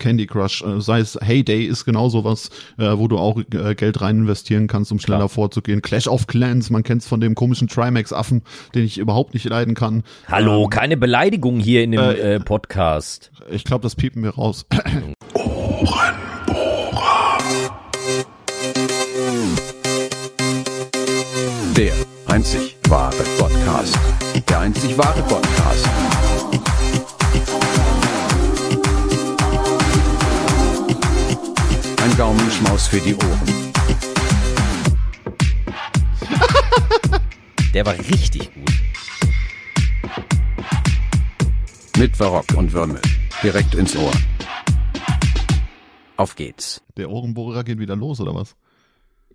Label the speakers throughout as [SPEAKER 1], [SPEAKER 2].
[SPEAKER 1] Candy Crush, äh, sei es Heyday ist genau sowas, äh, wo du auch äh, Geld rein investieren kannst, um schneller Klar. vorzugehen. Clash of Clans, man kennt es von dem komischen Trimax-Affen, den ich überhaupt nicht leiden kann.
[SPEAKER 2] Hallo, ähm, keine Beleidigung hier in dem äh, äh, Podcast.
[SPEAKER 1] Ich glaube, das piepen wir raus.
[SPEAKER 3] Ohrenbohrer. Der einzig wahre Podcast. Der einzig wahre Podcast. Ein Gaumenschmaus für die Ohren.
[SPEAKER 2] Der war richtig gut.
[SPEAKER 3] Mit Barock und Würmel. Direkt ins Ohr. Auf geht's.
[SPEAKER 1] Der Ohrenbohrer geht wieder los, oder was?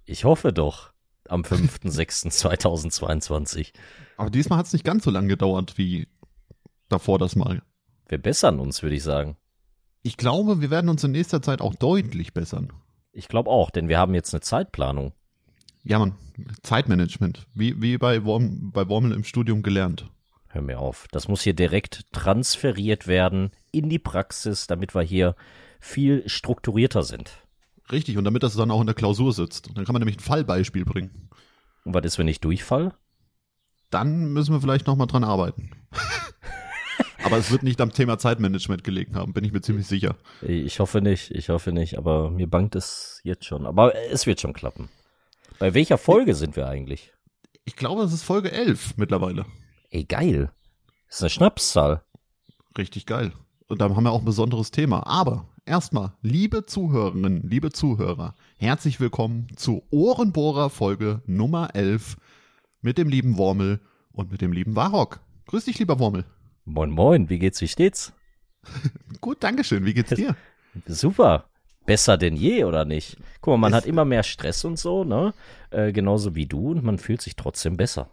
[SPEAKER 2] Ich hoffe doch. Am 5.6.2022.
[SPEAKER 1] Aber diesmal hat es nicht ganz so lange gedauert wie davor das Mal.
[SPEAKER 2] Wir bessern uns, würde ich sagen.
[SPEAKER 1] Ich glaube, wir werden uns in nächster Zeit auch deutlich bessern.
[SPEAKER 2] Ich glaube auch, denn wir haben jetzt eine Zeitplanung.
[SPEAKER 1] Ja, man, Zeitmanagement, wie, wie bei, Worm, bei Wormel im Studium gelernt.
[SPEAKER 2] Hör mir auf. Das muss hier direkt transferiert werden in die Praxis, damit wir hier viel strukturierter sind.
[SPEAKER 1] Richtig, und damit das dann auch in der Klausur sitzt. Dann kann man nämlich ein Fallbeispiel bringen.
[SPEAKER 2] Und was ist, wenn ich durchfall?
[SPEAKER 1] Dann müssen wir vielleicht nochmal dran arbeiten. aber es wird nicht am Thema Zeitmanagement gelegen haben, bin ich mir ziemlich sicher.
[SPEAKER 2] Ich hoffe nicht, ich hoffe nicht, aber mir bangt es jetzt schon. Aber es wird schon klappen. Bei welcher Folge sind wir eigentlich?
[SPEAKER 1] Ich glaube, es ist Folge 11 mittlerweile.
[SPEAKER 2] Ey, geil. Das ist eine Schnapszahl.
[SPEAKER 1] Richtig geil. Und da haben wir auch ein besonderes Thema. Aber erstmal, liebe Zuhörerinnen, liebe Zuhörer, herzlich willkommen zu Ohrenbohrer Folge Nummer 11 mit dem lieben Wormel und mit dem lieben Warrock. Grüß dich, lieber Wormel.
[SPEAKER 2] Moin, moin, wie geht's, wie steht's?
[SPEAKER 1] Gut, Dankeschön, wie geht's dir?
[SPEAKER 2] Super. Besser denn je, oder nicht? Guck mal, man es hat immer mehr Stress und so, ne? Äh, genauso wie du und man fühlt sich trotzdem besser.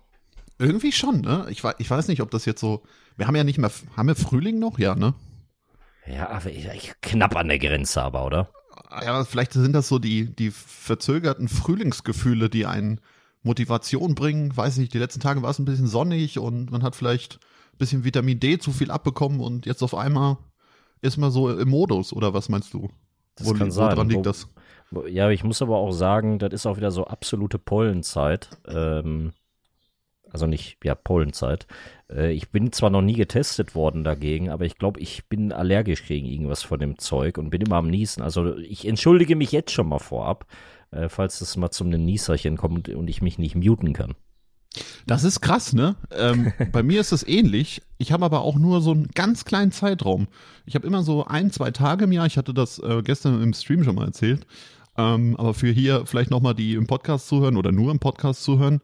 [SPEAKER 1] Irgendwie schon, ne? Ich, ich weiß nicht, ob das jetzt so. Wir haben ja nicht mehr. Haben wir Frühling noch? Ja, ne?
[SPEAKER 2] Ja, aber ich, ich, knapp an der Grenze aber, oder?
[SPEAKER 1] Ja, vielleicht sind das so die, die verzögerten Frühlingsgefühle, die einen Motivation bringen. Weiß nicht, die letzten Tage war es ein bisschen sonnig und man hat vielleicht bisschen Vitamin D zu viel abbekommen und jetzt auf einmal ist man so im Modus, oder was meinst du?
[SPEAKER 2] Das wo, kann sein. Woran liegt das? Ja, ich muss aber auch sagen, das ist auch wieder so absolute Pollenzeit. Ähm, also nicht, ja, Pollenzeit. Äh, ich bin zwar noch nie getestet worden dagegen, aber ich glaube, ich bin allergisch gegen irgendwas von dem Zeug und bin immer am Niesen. Also ich entschuldige mich jetzt schon mal vorab, äh, falls es mal zum Nieserchen kommt und ich mich nicht muten kann.
[SPEAKER 1] Das ist krass, ne? Ähm, bei mir ist es ähnlich. Ich habe aber auch nur so einen ganz kleinen Zeitraum. Ich habe immer so ein, zwei Tage im Jahr. Ich hatte das äh, gestern im Stream schon mal erzählt. Ähm, aber für hier vielleicht nochmal die im Podcast zuhören oder nur im Podcast zuhören.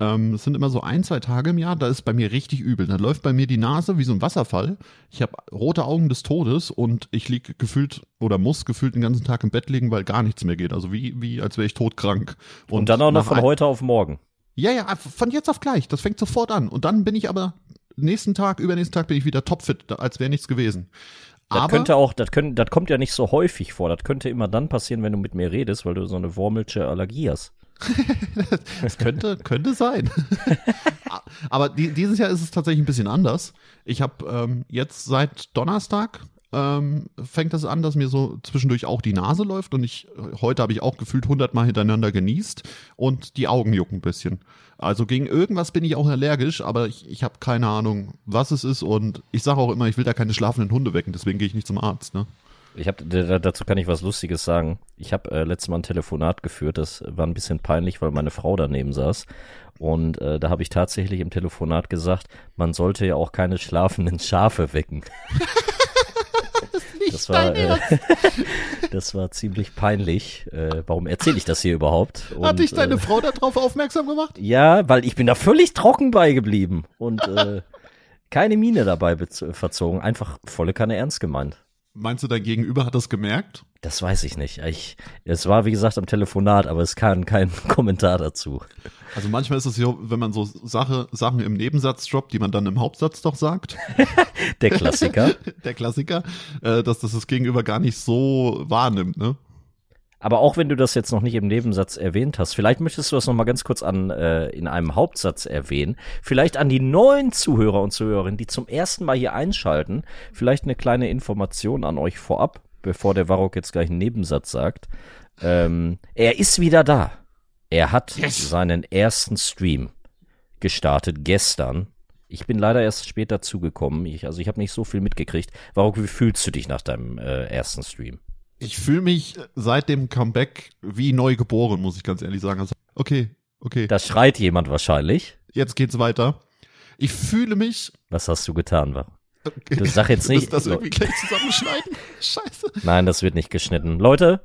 [SPEAKER 1] Ähm, es sind immer so ein, zwei Tage im Jahr, da ist bei mir richtig übel. Da läuft bei mir die Nase wie so ein Wasserfall. Ich habe rote Augen des Todes und ich liege gefühlt oder muss gefühlt den ganzen Tag im Bett liegen, weil gar nichts mehr geht. Also wie, wie als wäre ich todkrank.
[SPEAKER 2] Und, und dann auch noch von heute auf morgen.
[SPEAKER 1] Ja, ja, von jetzt auf gleich. Das fängt sofort an. Und dann bin ich aber nächsten Tag, übernächsten Tag bin ich wieder topfit, als wäre nichts gewesen.
[SPEAKER 2] Das könnte auch, das, können, das kommt ja nicht so häufig vor. Das könnte immer dann passieren, wenn du mit mir redest, weil du so eine Wormelsche Allergie hast.
[SPEAKER 1] das könnte, könnte sein. Aber die, dieses Jahr ist es tatsächlich ein bisschen anders. Ich habe ähm, jetzt seit Donnerstag ähm, fängt das an, dass mir so zwischendurch auch die Nase läuft und ich heute habe ich auch gefühlt hundertmal hintereinander genießt und die Augen jucken ein bisschen. Also gegen irgendwas bin ich auch allergisch, aber ich, ich habe keine Ahnung, was es ist und ich sage auch immer, ich will da keine schlafenden Hunde wecken, deswegen gehe ich nicht zum Arzt. Ne?
[SPEAKER 2] Ich habe dazu kann ich was Lustiges sagen. Ich habe äh, letztes Mal ein Telefonat geführt. Das war ein bisschen peinlich, weil meine Frau daneben saß. Und äh, da habe ich tatsächlich im Telefonat gesagt, man sollte ja auch keine schlafenden Schafe wecken. das, war, äh, das war ziemlich peinlich. Äh, warum erzähle ich das hier überhaupt?
[SPEAKER 1] Und, Hat dich deine äh, Frau darauf aufmerksam gemacht?
[SPEAKER 2] Ja, weil ich bin da völlig trocken beigeblieben und äh, keine Miene dabei verzogen. Einfach volle Kanne ernst gemeint.
[SPEAKER 1] Meinst du, dein Gegenüber hat das gemerkt?
[SPEAKER 2] Das weiß ich nicht. Ich, es war, wie gesagt, am Telefonat, aber es kam kein Kommentar dazu.
[SPEAKER 1] Also manchmal ist es so, wenn man so Sache, Sachen im Nebensatz droppt, die man dann im Hauptsatz doch sagt.
[SPEAKER 2] Der Klassiker.
[SPEAKER 1] Der Klassiker, äh, dass das das Gegenüber gar nicht so wahrnimmt, ne?
[SPEAKER 2] Aber auch wenn du das jetzt noch nicht im Nebensatz erwähnt hast, vielleicht möchtest du das noch mal ganz kurz an äh, in einem Hauptsatz erwähnen. Vielleicht an die neuen Zuhörer und Zuhörerinnen, die zum ersten Mal hier einschalten, vielleicht eine kleine Information an euch vorab. bevor der Warrock jetzt gleich einen Nebensatz sagt. Ähm, er ist wieder da. Er hat yes. seinen ersten Stream gestartet gestern. Ich bin leider erst später zugekommen. Ich, also ich habe nicht so viel mitgekriegt. Warrock, wie fühlst du dich nach deinem äh, ersten Stream?
[SPEAKER 1] Ich fühle mich seit dem Comeback wie neu geboren, muss ich ganz ehrlich sagen. Also, okay, okay.
[SPEAKER 2] Da schreit jemand wahrscheinlich.
[SPEAKER 1] Jetzt geht's weiter. Ich fühle mich.
[SPEAKER 2] Was hast du getan, war? Du sag jetzt nicht.
[SPEAKER 1] das irgendwie gleich zusammenschneiden? Scheiße.
[SPEAKER 2] Nein, das wird nicht geschnitten. Leute,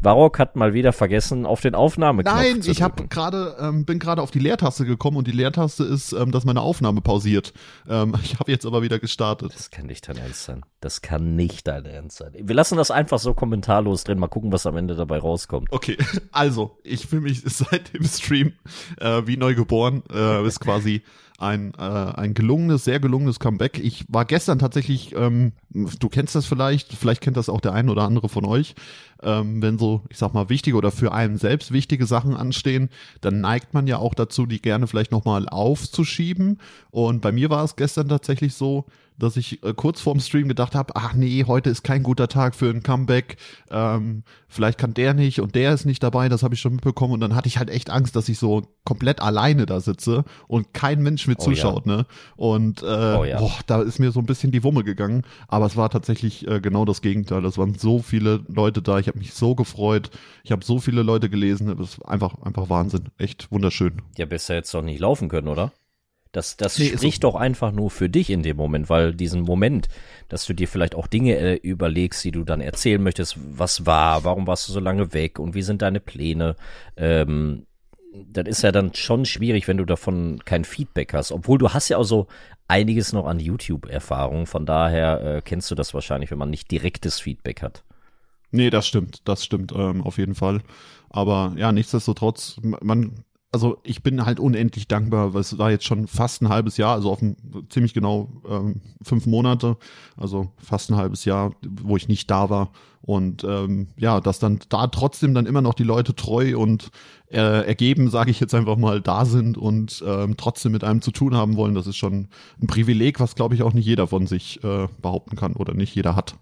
[SPEAKER 2] Barock hat mal wieder vergessen, auf den Aufnahmeknopf
[SPEAKER 1] Nein,
[SPEAKER 2] zu
[SPEAKER 1] ich hab gerade ähm, bin gerade auf die Leertaste gekommen und die Leertaste ist, ähm, dass meine Aufnahme pausiert. Ähm, ich habe jetzt aber wieder gestartet.
[SPEAKER 2] Das kann nicht dein Ernst sein. Das kann nicht dein Ernst sein. Wir lassen das einfach so kommentarlos drin. Mal gucken, was am Ende dabei rauskommt.
[SPEAKER 1] Okay, also ich fühle mich seit dem Stream äh, wie neu geboren. Äh, ist quasi ein, äh, ein gelungenes, sehr gelungenes Comeback. Ich war gestern tatsächlich, ähm, du kennst das vielleicht, vielleicht kennt das auch der ein oder andere von euch, ähm, wenn so, ich sag mal, wichtige oder für einen selbst wichtige Sachen anstehen, dann neigt man ja auch dazu, die gerne vielleicht nochmal aufzuschieben. Und bei mir war es gestern tatsächlich so, dass ich äh, kurz vorm Stream gedacht habe, ach nee, heute ist kein guter Tag für ein Comeback. Ähm, vielleicht kann der nicht und der ist nicht dabei, das habe ich schon mitbekommen. Und dann hatte ich halt echt Angst, dass ich so komplett alleine da sitze und kein Mensch mit oh, zuschaut. Ja. Ne? Und äh, oh, ja. boah, da ist mir so ein bisschen die Wumme gegangen. Aber es war tatsächlich äh, genau das Gegenteil. Es waren so viele Leute da. Ich habe mich so gefreut. Ich habe so viele Leute gelesen. Das ist einfach, einfach Wahnsinn. Echt wunderschön.
[SPEAKER 2] Ja, besser jetzt doch nicht laufen können, oder? Das, das nee, spricht doch einfach nur für dich in dem Moment, weil diesen Moment, dass du dir vielleicht auch Dinge äh, überlegst, die du dann erzählen möchtest, was war, warum warst du so lange weg und wie sind deine Pläne, ähm, das ist ja dann schon schwierig, wenn du davon kein Feedback hast. Obwohl du hast ja auch so einiges noch an YouTube-Erfahrung. Von daher äh, kennst du das wahrscheinlich, wenn man nicht direktes Feedback hat.
[SPEAKER 1] Nee, das stimmt, das stimmt ähm, auf jeden Fall. Aber ja, nichtsdestotrotz, man also ich bin halt unendlich dankbar, weil es war jetzt schon fast ein halbes Jahr, also auf ein, ziemlich genau ähm, fünf Monate, also fast ein halbes Jahr, wo ich nicht da war. Und ähm, ja, dass dann da trotzdem dann immer noch die Leute treu und äh, ergeben, sage ich jetzt einfach mal, da sind und ähm, trotzdem mit einem zu tun haben wollen, das ist schon ein Privileg, was glaube ich auch nicht jeder von sich äh, behaupten kann oder nicht jeder hat.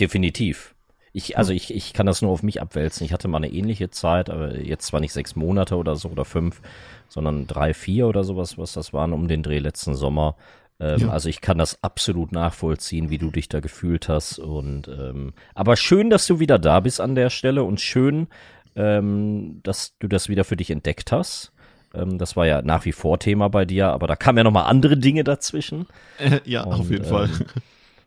[SPEAKER 2] Definitiv. Ich, also ich, ich kann das nur auf mich abwälzen. Ich hatte mal eine ähnliche Zeit, aber jetzt zwar nicht sechs Monate oder so oder fünf, sondern drei, vier oder sowas, was das waren um den Dreh letzten Sommer. Ähm, ja. Also ich kann das absolut nachvollziehen, wie du dich da gefühlt hast. Und ähm, aber schön, dass du wieder da bist an der Stelle und schön, ähm, dass du das wieder für dich entdeckt hast. Ähm, das war ja nach wie vor Thema bei dir, aber da kamen ja noch mal andere Dinge dazwischen.
[SPEAKER 1] Äh, ja, und, auf jeden Fall.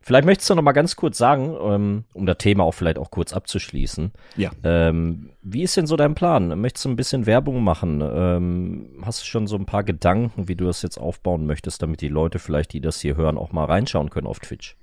[SPEAKER 2] Vielleicht möchtest du noch mal ganz kurz sagen, ähm, um das Thema auch vielleicht auch kurz abzuschließen.
[SPEAKER 1] Ja.
[SPEAKER 2] Ähm, wie ist denn so dein Plan? Möchtest du ein bisschen Werbung machen? Ähm, hast du schon so ein paar Gedanken, wie du das jetzt aufbauen möchtest, damit die Leute vielleicht, die das hier hören, auch mal reinschauen können auf Twitch?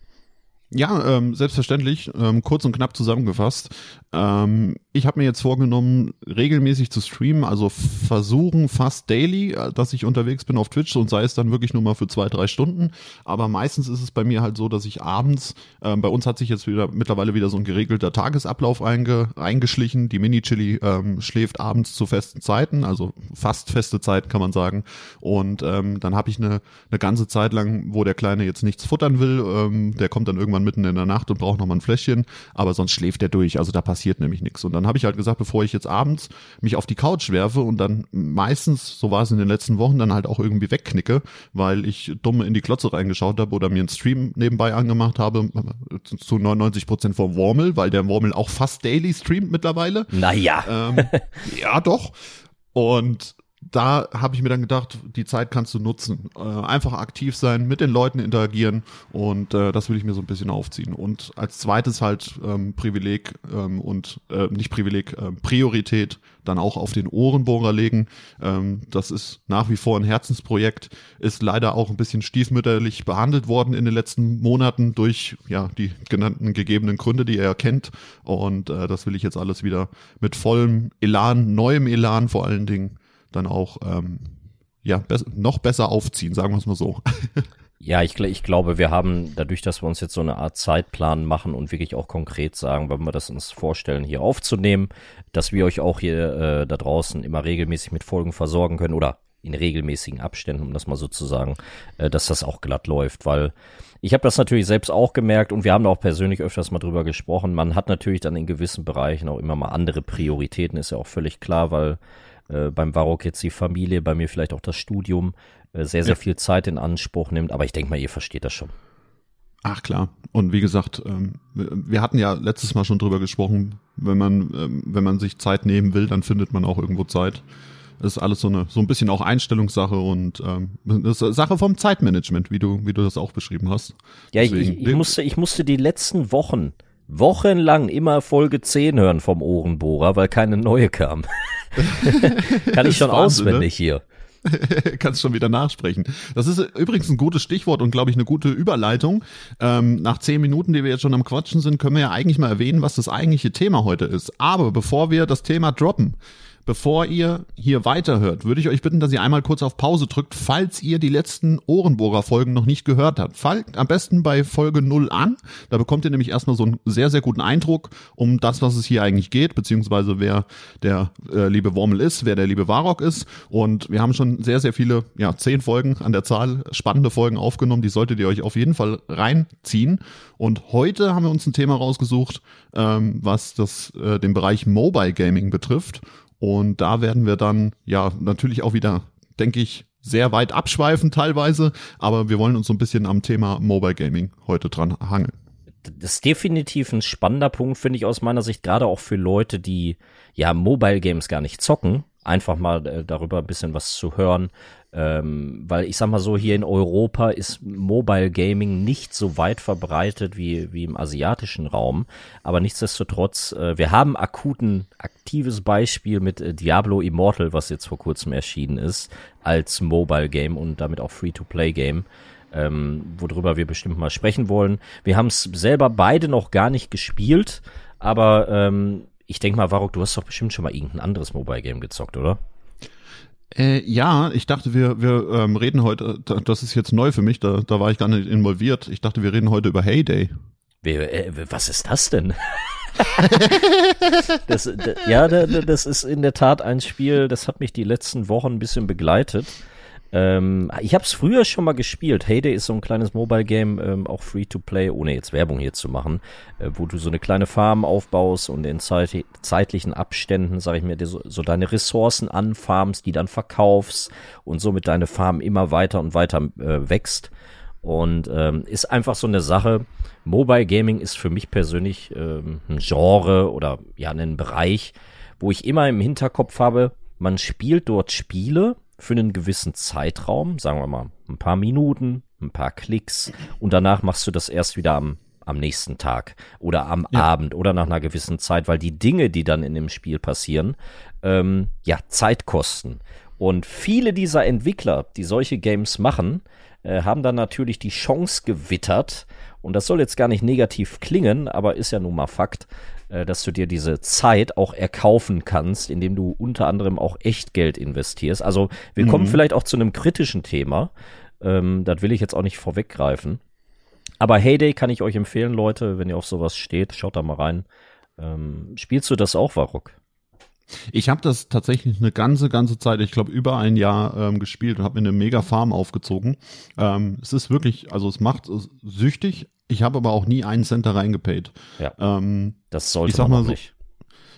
[SPEAKER 1] Ja, ähm, selbstverständlich. Ähm, kurz und knapp zusammengefasst. Ähm, ich habe mir jetzt vorgenommen, regelmäßig zu streamen, also versuchen fast daily, äh, dass ich unterwegs bin auf Twitch und sei es dann wirklich nur mal für zwei, drei Stunden. Aber meistens ist es bei mir halt so, dass ich abends, ähm, bei uns hat sich jetzt wieder mittlerweile wieder so ein geregelter Tagesablauf einge, eingeschlichen. Die Mini-Chili ähm, schläft abends zu festen Zeiten, also fast feste Zeiten kann man sagen. Und ähm, dann habe ich eine, eine ganze Zeit lang, wo der Kleine jetzt nichts futtern will. Ähm, der kommt dann irgendwann irgendwann mitten in der Nacht und braucht nochmal ein Fläschchen, aber sonst schläft er durch, also da passiert nämlich nichts. Und dann habe ich halt gesagt, bevor ich jetzt abends mich auf die Couch werfe und dann meistens, so war es in den letzten Wochen, dann halt auch irgendwie wegknicke, weil ich dumm in die Klotze reingeschaut habe oder mir einen Stream nebenbei angemacht habe, zu 99 Prozent vom Wormel, weil der Wormel auch fast daily streamt mittlerweile.
[SPEAKER 2] Naja.
[SPEAKER 1] Ähm, ja, doch. Und da habe ich mir dann gedacht, die Zeit kannst du nutzen. Äh, einfach aktiv sein, mit den Leuten interagieren und äh, das will ich mir so ein bisschen aufziehen. Und als zweites halt ähm, Privileg ähm, und äh, nicht Privileg, äh, Priorität dann auch auf den Ohrenbohrer legen. Ähm, das ist nach wie vor ein Herzensprojekt, ist leider auch ein bisschen stiefmütterlich behandelt worden in den letzten Monaten durch ja die genannten gegebenen Gründe, die er kennt. Und äh, das will ich jetzt alles wieder mit vollem Elan, neuem Elan vor allen Dingen dann auch ähm, ja, be noch besser aufziehen, sagen wir es mal so.
[SPEAKER 2] Ja, ich, ich glaube, wir haben dadurch, dass wir uns jetzt so eine Art Zeitplan machen und wirklich auch konkret sagen, wenn wir das uns vorstellen, hier aufzunehmen, dass wir euch auch hier äh, da draußen immer regelmäßig mit Folgen versorgen können oder in regelmäßigen Abständen, um das mal so zu sagen, äh, dass das auch glatt läuft, weil ich habe das natürlich selbst auch gemerkt und wir haben auch persönlich öfters mal drüber gesprochen. Man hat natürlich dann in gewissen Bereichen auch immer mal andere Prioritäten, ist ja auch völlig klar, weil äh, beim Varrock jetzt die Familie, bei mir vielleicht auch das Studium äh, sehr, sehr ja. viel Zeit in Anspruch nimmt. Aber ich denke mal, ihr versteht das schon.
[SPEAKER 1] Ach klar. Und wie gesagt, ähm, wir hatten ja letztes Mal schon drüber gesprochen, wenn man, ähm, wenn man sich Zeit nehmen will, dann findet man auch irgendwo Zeit. Das ist alles so eine, so ein bisschen auch Einstellungssache und ähm, das ist Sache vom Zeitmanagement, wie du, wie du das auch beschrieben hast.
[SPEAKER 2] Ja, Deswegen, ich, ich, musste, ich musste die letzten Wochen, wochenlang immer Folge 10 hören vom Ohrenbohrer, weil keine neue kam. Kann ich schon Wahnsinn, auswendig ne? hier.
[SPEAKER 1] Kannst schon wieder nachsprechen. Das ist übrigens ein gutes Stichwort und glaube ich eine gute Überleitung. Ähm, nach zehn Minuten, die wir jetzt schon am Quatschen sind, können wir ja eigentlich mal erwähnen, was das eigentliche Thema heute ist. Aber bevor wir das Thema droppen, Bevor ihr hier weiterhört, würde ich euch bitten, dass ihr einmal kurz auf Pause drückt, falls ihr die letzten Ohrenbohrer-Folgen noch nicht gehört habt. Fallt am besten bei Folge 0 an. Da bekommt ihr nämlich erstmal so einen sehr, sehr guten Eindruck um das, was es hier eigentlich geht, beziehungsweise wer der äh, liebe Wormel ist, wer der liebe Warrock ist. Und wir haben schon sehr, sehr viele, ja, zehn Folgen an der Zahl, spannende Folgen aufgenommen. Die solltet ihr euch auf jeden Fall reinziehen. Und heute haben wir uns ein Thema rausgesucht, ähm, was das, äh, den Bereich Mobile Gaming betrifft. Und da werden wir dann ja natürlich auch wieder, denke ich, sehr weit abschweifen teilweise, aber wir wollen uns so ein bisschen am Thema Mobile Gaming heute dran hangeln.
[SPEAKER 2] Das ist definitiv ein spannender Punkt, finde ich aus meiner Sicht, gerade auch für Leute, die ja Mobile Games gar nicht zocken, einfach mal äh, darüber ein bisschen was zu hören, ähm, weil ich sag mal so, hier in Europa ist Mobile Gaming nicht so weit verbreitet wie, wie im asiatischen Raum. Aber nichtsdestotrotz, äh, wir haben akuten, aktives Beispiel mit äh, Diablo Immortal, was jetzt vor kurzem erschienen ist, als Mobile Game und damit auch Free-to-Play Game. Ähm, worüber wir bestimmt mal sprechen wollen. Wir haben es selber beide noch gar nicht gespielt, aber ähm, ich denke mal, Varuk, du hast doch bestimmt schon mal irgendein anderes Mobile Game gezockt, oder?
[SPEAKER 1] Äh, ja, ich dachte, wir, wir ähm, reden heute, das ist jetzt neu für mich, da, da war ich gar nicht involviert. Ich dachte, wir reden heute über Heyday.
[SPEAKER 2] Wer, äh, was ist das denn? das, das, ja, das ist in der Tat ein Spiel, das hat mich die letzten Wochen ein bisschen begleitet. Ähm, ich habe es früher schon mal gespielt. Heyday ist so ein kleines Mobile Game, ähm, auch free to play, ohne jetzt Werbung hier zu machen, äh, wo du so eine kleine Farm aufbaust und in zeit zeitlichen Abständen, sag ich mir, so, so, deine Ressourcen anfarmst, die dann verkaufst und somit deine Farm immer weiter und weiter äh, wächst. Und ähm, ist einfach so eine Sache. Mobile Gaming ist für mich persönlich ähm, ein Genre oder ja ein Bereich, wo ich immer im Hinterkopf habe, man spielt dort Spiele, für einen gewissen Zeitraum, sagen wir mal ein paar Minuten, ein paar Klicks und danach machst du das erst wieder am, am nächsten Tag oder am ja. Abend oder nach einer gewissen Zeit, weil die Dinge, die dann in dem Spiel passieren, ähm, ja, Zeit kosten. Und viele dieser Entwickler, die solche Games machen, äh, haben dann natürlich die Chance gewittert, und das soll jetzt gar nicht negativ klingen, aber ist ja nun mal Fakt, äh, dass du dir diese Zeit auch erkaufen kannst, indem du unter anderem auch Echtgeld investierst. Also wir mhm. kommen vielleicht auch zu einem kritischen Thema. Ähm, das will ich jetzt auch nicht vorweggreifen. Aber Heyday kann ich euch empfehlen, Leute, wenn ihr auf sowas steht, schaut da mal rein. Ähm, spielst du das auch, Warrock?
[SPEAKER 1] Ich habe das tatsächlich eine ganze, ganze Zeit, ich glaube über ein Jahr ähm, gespielt und habe mir eine mega Farm aufgezogen. Ähm, es ist wirklich, also es macht süchtig, ich habe aber auch nie einen Cent da reingepaid.
[SPEAKER 2] Ja. Ähm, das sollte
[SPEAKER 1] ich sag
[SPEAKER 2] man
[SPEAKER 1] mal so,
[SPEAKER 2] nicht.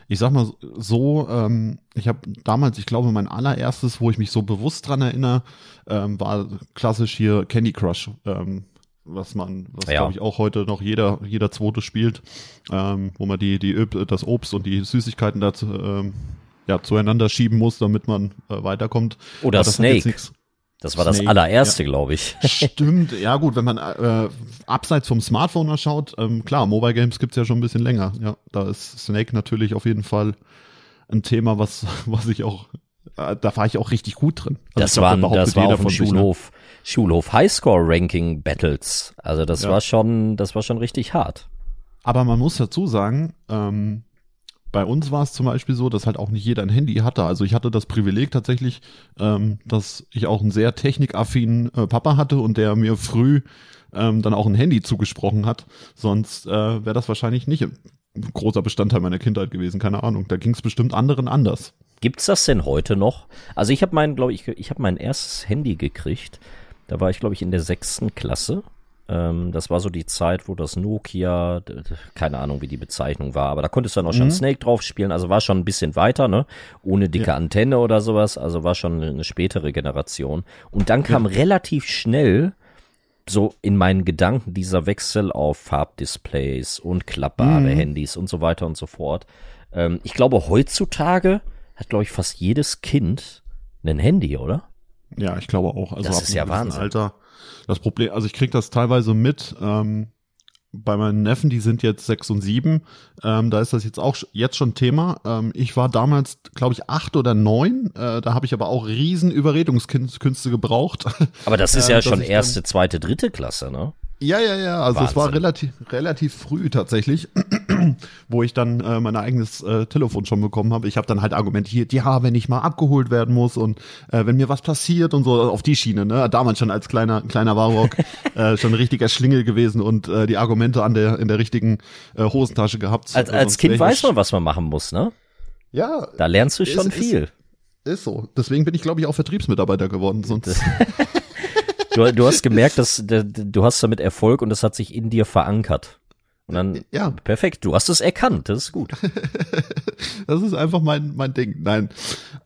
[SPEAKER 1] Ich sag mal so, ähm, ich habe damals, ich glaube, mein allererstes, wo ich mich so bewusst dran erinnere, ähm, war klassisch hier Candy Crush, ähm, was man, was ja. glaube ich auch heute noch jeder, jeder zweite spielt, ähm, wo man die, die das Obst und die Süßigkeiten dazu, ähm, ja, zueinander schieben muss, damit man äh, weiterkommt.
[SPEAKER 2] Oder Snake. Das war Snake, das allererste, ja. glaube ich.
[SPEAKER 1] Stimmt, ja gut, wenn man äh, abseits vom Smartphone mal schaut, ähm, klar, Mobile Games gibt's ja schon ein bisschen länger. Ja, da ist Snake natürlich auf jeden Fall ein Thema, was, was ich auch, äh, da war ich auch richtig gut drin.
[SPEAKER 2] Also das, waren, das war auf dem Schulhof, sich, ne? Schulhof Highscore Ranking Battles. Also das ja. war schon, das war schon richtig hart.
[SPEAKER 1] Aber man muss dazu sagen, ähm, bei uns war es zum Beispiel so, dass halt auch nicht jeder ein Handy hatte. Also ich hatte das Privileg tatsächlich, ähm, dass ich auch einen sehr technikaffinen äh, Papa hatte und der mir früh ähm, dann auch ein Handy zugesprochen hat. Sonst äh, wäre das wahrscheinlich nicht ein großer Bestandteil meiner Kindheit gewesen. Keine Ahnung. Da ging es bestimmt anderen anders.
[SPEAKER 2] Gibt's das denn heute noch? Also ich habe mein, glaube ich, ich habe mein erstes Handy gekriegt. Da war ich, glaube ich, in der sechsten Klasse. Ähm, das war so die Zeit, wo das Nokia, keine Ahnung, wie die Bezeichnung war, aber da konntest du dann auch schon mhm. Snake drauf spielen. Also war schon ein bisschen weiter, ne? Ohne dicke ja. Antenne oder sowas. Also war schon eine spätere Generation. Und dann kam ja. relativ schnell so in meinen Gedanken dieser Wechsel auf Farbdisplays und klappbare mhm. Handys und so weiter und so fort. Ähm, ich glaube, heutzutage hat, glaube ich, fast jedes Kind ein Handy, oder?
[SPEAKER 1] Ja, ich glaube auch.
[SPEAKER 2] Also das ist ja Wahnsinn.
[SPEAKER 1] Alter. Das Problem, also ich krieg das teilweise mit. Ähm, bei meinen Neffen, die sind jetzt sechs und sieben, ähm, da ist das jetzt auch jetzt schon Thema. Ähm, ich war damals, glaube ich, acht oder neun. Äh, da habe ich aber auch riesen Überredungskünste gebraucht.
[SPEAKER 2] Aber das ist ja äh, schon erste, zweite, dritte Klasse, ne?
[SPEAKER 1] Ja, ja, ja. Also Wahnsinn. es war relativ, relativ früh tatsächlich, wo ich dann äh, mein eigenes äh, Telefon schon bekommen habe. Ich habe dann halt argumentiert, ja, wenn ich mal abgeholt werden muss und äh, wenn mir was passiert und so auf die Schiene. Ne? Damals schon als kleiner kleiner Warrock äh, schon ein richtiger Schlingel gewesen und äh, die Argumente an der in der richtigen äh, Hosentasche gehabt.
[SPEAKER 2] Als, als Kind weiß man, was man machen muss, ne?
[SPEAKER 1] Ja.
[SPEAKER 2] Da lernst du schon ist, viel.
[SPEAKER 1] Ist, ist so. Deswegen bin ich, glaube ich, auch Vertriebsmitarbeiter geworden. Sonst
[SPEAKER 2] du, du hast gemerkt, dass du hast damit Erfolg und das hat sich in dir verankert. Und dann, ja. perfekt, du hast es erkannt, das ist gut.
[SPEAKER 1] das ist einfach mein, mein Ding. Nein,